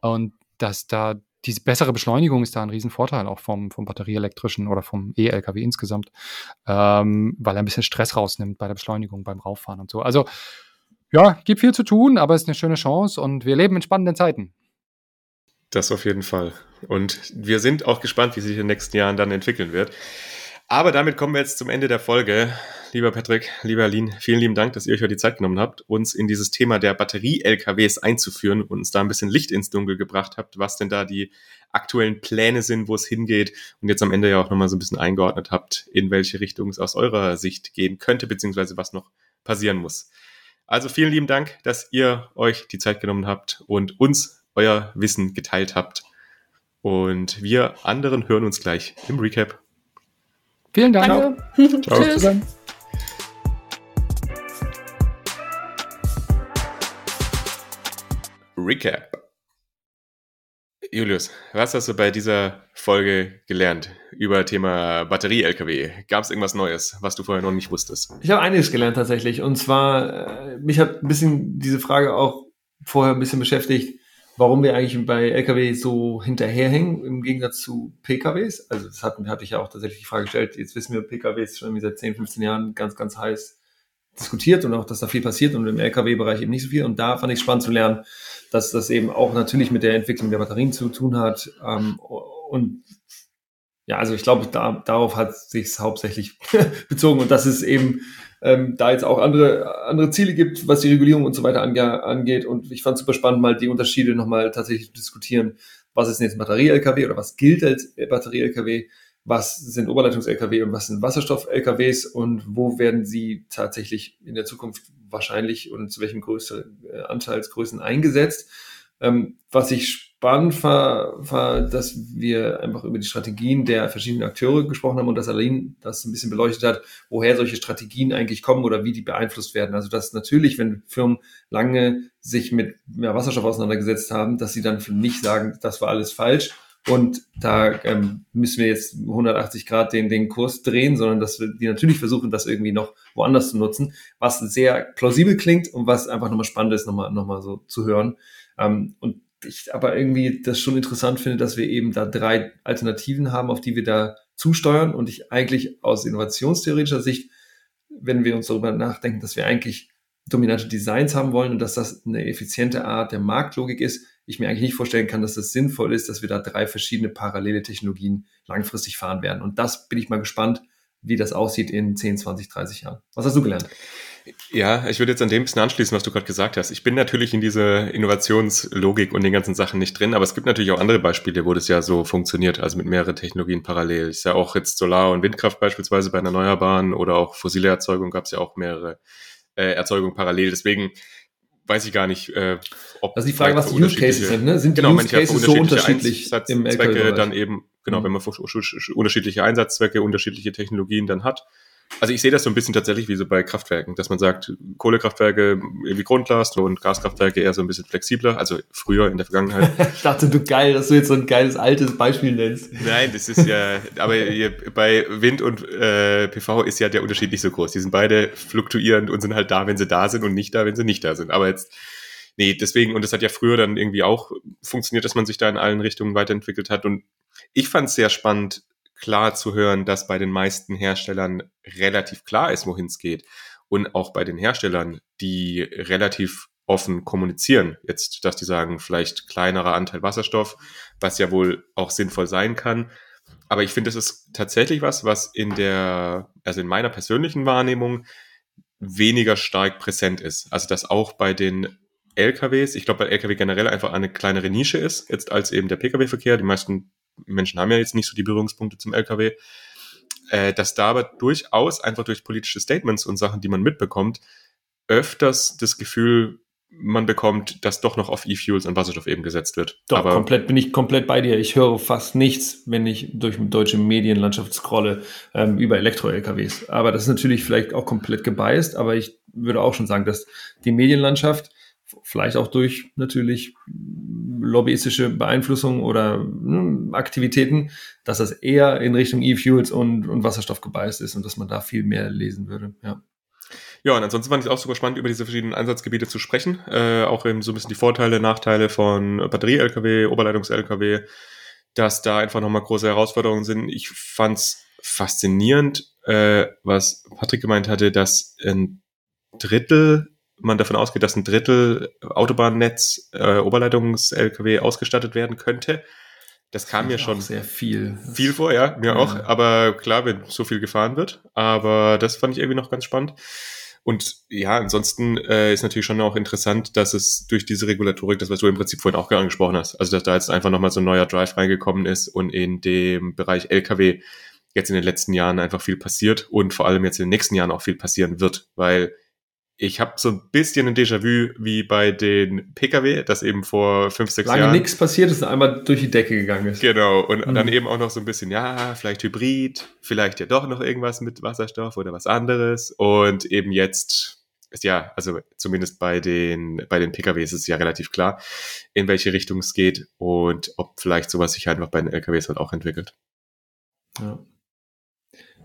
Und dass da diese bessere Beschleunigung ist da ein Riesenvorteil auch vom, vom batterieelektrischen oder vom E-Lkw insgesamt, ähm, weil er ein bisschen Stress rausnimmt bei der Beschleunigung, beim Rauffahren und so. Also ja, gibt viel zu tun, aber es ist eine schöne Chance und wir leben in spannenden Zeiten. Das auf jeden Fall. Und wir sind auch gespannt, wie sich in den nächsten Jahren dann entwickeln wird. Aber damit kommen wir jetzt zum Ende der Folge. Lieber Patrick, lieber Aline, vielen lieben Dank, dass ihr euch heute die Zeit genommen habt, uns in dieses Thema der Batterie-LKWs einzuführen und uns da ein bisschen Licht ins Dunkel gebracht habt, was denn da die aktuellen Pläne sind, wo es hingeht und jetzt am Ende ja auch nochmal so ein bisschen eingeordnet habt, in welche Richtung es aus eurer Sicht gehen könnte, beziehungsweise was noch passieren muss. Also vielen lieben Dank, dass ihr euch die Zeit genommen habt und uns euer Wissen geteilt habt. Und wir anderen hören uns gleich im Recap. Vielen Dank. Danke. Ciao. Tschüss. Zusammen. Recap. Julius, was hast du bei dieser Folge gelernt über Thema Batterie-LKW? Gab es irgendwas Neues, was du vorher noch nicht wusstest? Ich habe einiges gelernt tatsächlich. Und zwar, äh, mich hat ein bisschen diese Frage auch vorher ein bisschen beschäftigt warum wir eigentlich bei Lkw so hinterherhängen im Gegensatz zu PKWs. Also das hatten, hatte ich ja auch tatsächlich die Frage gestellt. Jetzt wissen wir, PKWs schon seit 10, 15 Jahren ganz, ganz heiß diskutiert und auch, dass da viel passiert und im Lkw-Bereich eben nicht so viel. Und da fand ich spannend zu lernen, dass das eben auch natürlich mit der Entwicklung der Batterien zu tun hat. Ähm, und ja, also ich glaube, da, darauf hat sich hauptsächlich bezogen und das ist eben ähm, da jetzt auch andere, andere Ziele gibt, was die Regulierung und so weiter ange angeht. Und ich fand es super spannend, mal die Unterschiede nochmal tatsächlich zu diskutieren. Was ist denn jetzt Batterie-LKW oder was gilt als Batterie-LKW? Was sind Oberleitungs-LKW und was sind Wasserstoff-LKWs und wo werden sie tatsächlich in der Zukunft wahrscheinlich und zu welchem Größe, äh, Anteilsgrößen eingesetzt? Ähm, was ich spannend war, war, dass wir einfach über die Strategien der verschiedenen Akteure gesprochen haben und dass Aline das ein bisschen beleuchtet hat, woher solche Strategien eigentlich kommen oder wie die beeinflusst werden. Also dass natürlich, wenn Firmen lange sich mit mehr Wasserstoff auseinandergesetzt haben, dass sie dann nicht sagen, das war alles falsch und da ähm, müssen wir jetzt 180 Grad den, den Kurs drehen, sondern dass wir die natürlich versuchen, das irgendwie noch woanders zu nutzen, was sehr plausibel klingt und was einfach nochmal spannend ist, nochmal, nochmal so zu hören. Ähm, und ich aber irgendwie das schon interessant finde, dass wir eben da drei Alternativen haben, auf die wir da zusteuern und ich eigentlich aus innovationstheoretischer Sicht, wenn wir uns darüber nachdenken, dass wir eigentlich dominante Designs haben wollen und dass das eine effiziente Art der Marktlogik ist, ich mir eigentlich nicht vorstellen kann, dass das sinnvoll ist, dass wir da drei verschiedene parallele Technologien langfristig fahren werden. Und das bin ich mal gespannt, wie das aussieht in 10, 20, 30 Jahren. Was hast du gelernt? Ja, ich würde jetzt an dem bisschen anschließen, was du gerade gesagt hast. Ich bin natürlich in dieser Innovationslogik und den ganzen Sachen nicht drin, aber es gibt natürlich auch andere Beispiele, wo das ja so funktioniert, also mit mehreren Technologien parallel. Ist ja auch jetzt Solar- und Windkraft beispielsweise bei Erneuerbaren oder auch fossile Erzeugung gab es ja auch mehrere äh, Erzeugungen parallel. Deswegen weiß ich gar nicht, äh, ob. Also die Frage, was die Use Cases sind, ne? Sind die genau, Use Cases so unterschiedlich im Zwecke dann eben, genau, mhm. wenn man unterschiedliche Einsatzzwecke, unterschiedliche Technologien dann hat, also ich sehe das so ein bisschen tatsächlich wie so bei Kraftwerken, dass man sagt, Kohlekraftwerke irgendwie Grundlast und Gaskraftwerke eher so ein bisschen flexibler, also früher in der Vergangenheit. ich dachte, du geil, dass du jetzt so ein geiles altes Beispiel nennst. Nein, das ist ja, aber bei Wind und äh, PV ist ja der Unterschied nicht so groß. Die sind beide fluktuierend und sind halt da, wenn sie da sind und nicht da, wenn sie nicht da sind. Aber jetzt, nee, deswegen, und das hat ja früher dann irgendwie auch funktioniert, dass man sich da in allen Richtungen weiterentwickelt hat. Und ich fand es sehr spannend, klar zu hören, dass bei den meisten Herstellern relativ klar ist, wohin es geht. Und auch bei den Herstellern, die relativ offen kommunizieren. Jetzt, dass die sagen, vielleicht kleinerer Anteil Wasserstoff, was ja wohl auch sinnvoll sein kann. Aber ich finde, es ist tatsächlich was, was in der, also in meiner persönlichen Wahrnehmung weniger stark präsent ist. Also, dass auch bei den LKWs, ich glaube, bei LKW generell einfach eine kleinere Nische ist, jetzt als eben der Pkw-Verkehr. Die meisten Menschen haben ja jetzt nicht so die Berührungspunkte zum LKW, äh, dass da aber durchaus einfach durch politische Statements und Sachen, die man mitbekommt, öfters das Gefühl man bekommt, dass doch noch auf E-Fuels und Wasserstoff eben gesetzt wird. Doch, aber komplett, bin ich komplett bei dir. Ich höre fast nichts, wenn ich durch deutsche Medienlandschaft scrolle, ähm, über Elektro-LKWs. Aber das ist natürlich vielleicht auch komplett gebiased, aber ich würde auch schon sagen, dass die Medienlandschaft vielleicht auch durch natürlich lobbyistische Beeinflussung oder hm, Aktivitäten, dass das eher in Richtung E-Fuels und, und Wasserstoff gebiased ist und dass man da viel mehr lesen würde. Ja. Ja, und ansonsten fand ich es auch super spannend, über diese verschiedenen Einsatzgebiete zu sprechen. Äh, auch eben so ein bisschen die Vorteile, Nachteile von Batterie-LKW, Oberleitungs-LKW, dass da einfach nochmal große Herausforderungen sind. Ich fand es faszinierend, äh, was Patrick gemeint hatte, dass ein Drittel man davon ausgeht, dass ein Drittel Autobahnnetz, äh, Oberleitungs-LKW ausgestattet werden könnte. Das kam mir schon sehr viel. Viel vor, ja, mir ja. auch. Aber klar, wenn so viel gefahren wird. Aber das fand ich irgendwie noch ganz spannend. Und ja, ansonsten äh, ist natürlich schon auch interessant, dass es durch diese Regulatorik, das was du im Prinzip vorhin auch angesprochen hast, also dass da jetzt einfach nochmal so ein neuer Drive reingekommen ist und in dem Bereich LKW jetzt in den letzten Jahren einfach viel passiert und vor allem jetzt in den nächsten Jahren auch viel passieren wird, weil ich habe so ein bisschen ein Déjà-vu wie bei den Pkw, das eben vor fünf, sechs Lange Jahren. nichts passiert ist, einmal durch die Decke gegangen ist. Genau. Und mhm. dann eben auch noch so ein bisschen, ja, vielleicht Hybrid, vielleicht ja doch noch irgendwas mit Wasserstoff oder was anderes. Und eben jetzt ist ja, also zumindest bei den, bei den PKWs ist es ja relativ klar, in welche Richtung es geht und ob vielleicht sowas sich einfach bei den LKWs halt auch entwickelt. Ja.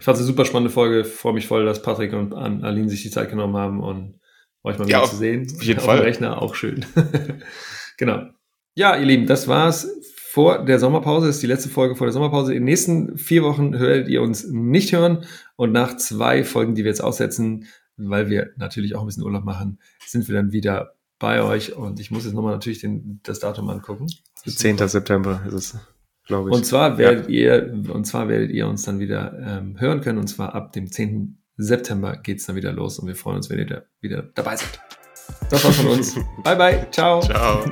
Ich fand es eine super spannende Folge. Freue mich voll, dass Patrick und Aline sich die Zeit genommen haben und euch mal wieder ja, zu sehen. Auf jeden auf Fall. Rechner auch schön. genau. Ja, ihr Lieben, das war's vor der Sommerpause. Das ist die letzte Folge vor der Sommerpause. In den nächsten vier Wochen hört ihr uns nicht hören. Und nach zwei Folgen, die wir jetzt aussetzen, weil wir natürlich auch ein bisschen Urlaub machen, sind wir dann wieder bei euch. Und ich muss jetzt nochmal natürlich den, das Datum angucken. 10. September ist es glaube ich. Und zwar werdet ja. ihr, und zwar werdet ihr uns dann wieder ähm, hören können. Und zwar ab dem 10. September geht es dann wieder los und wir freuen uns, wenn ihr da wieder dabei seid. Das war's von uns. bye bye. Ciao. Ciao.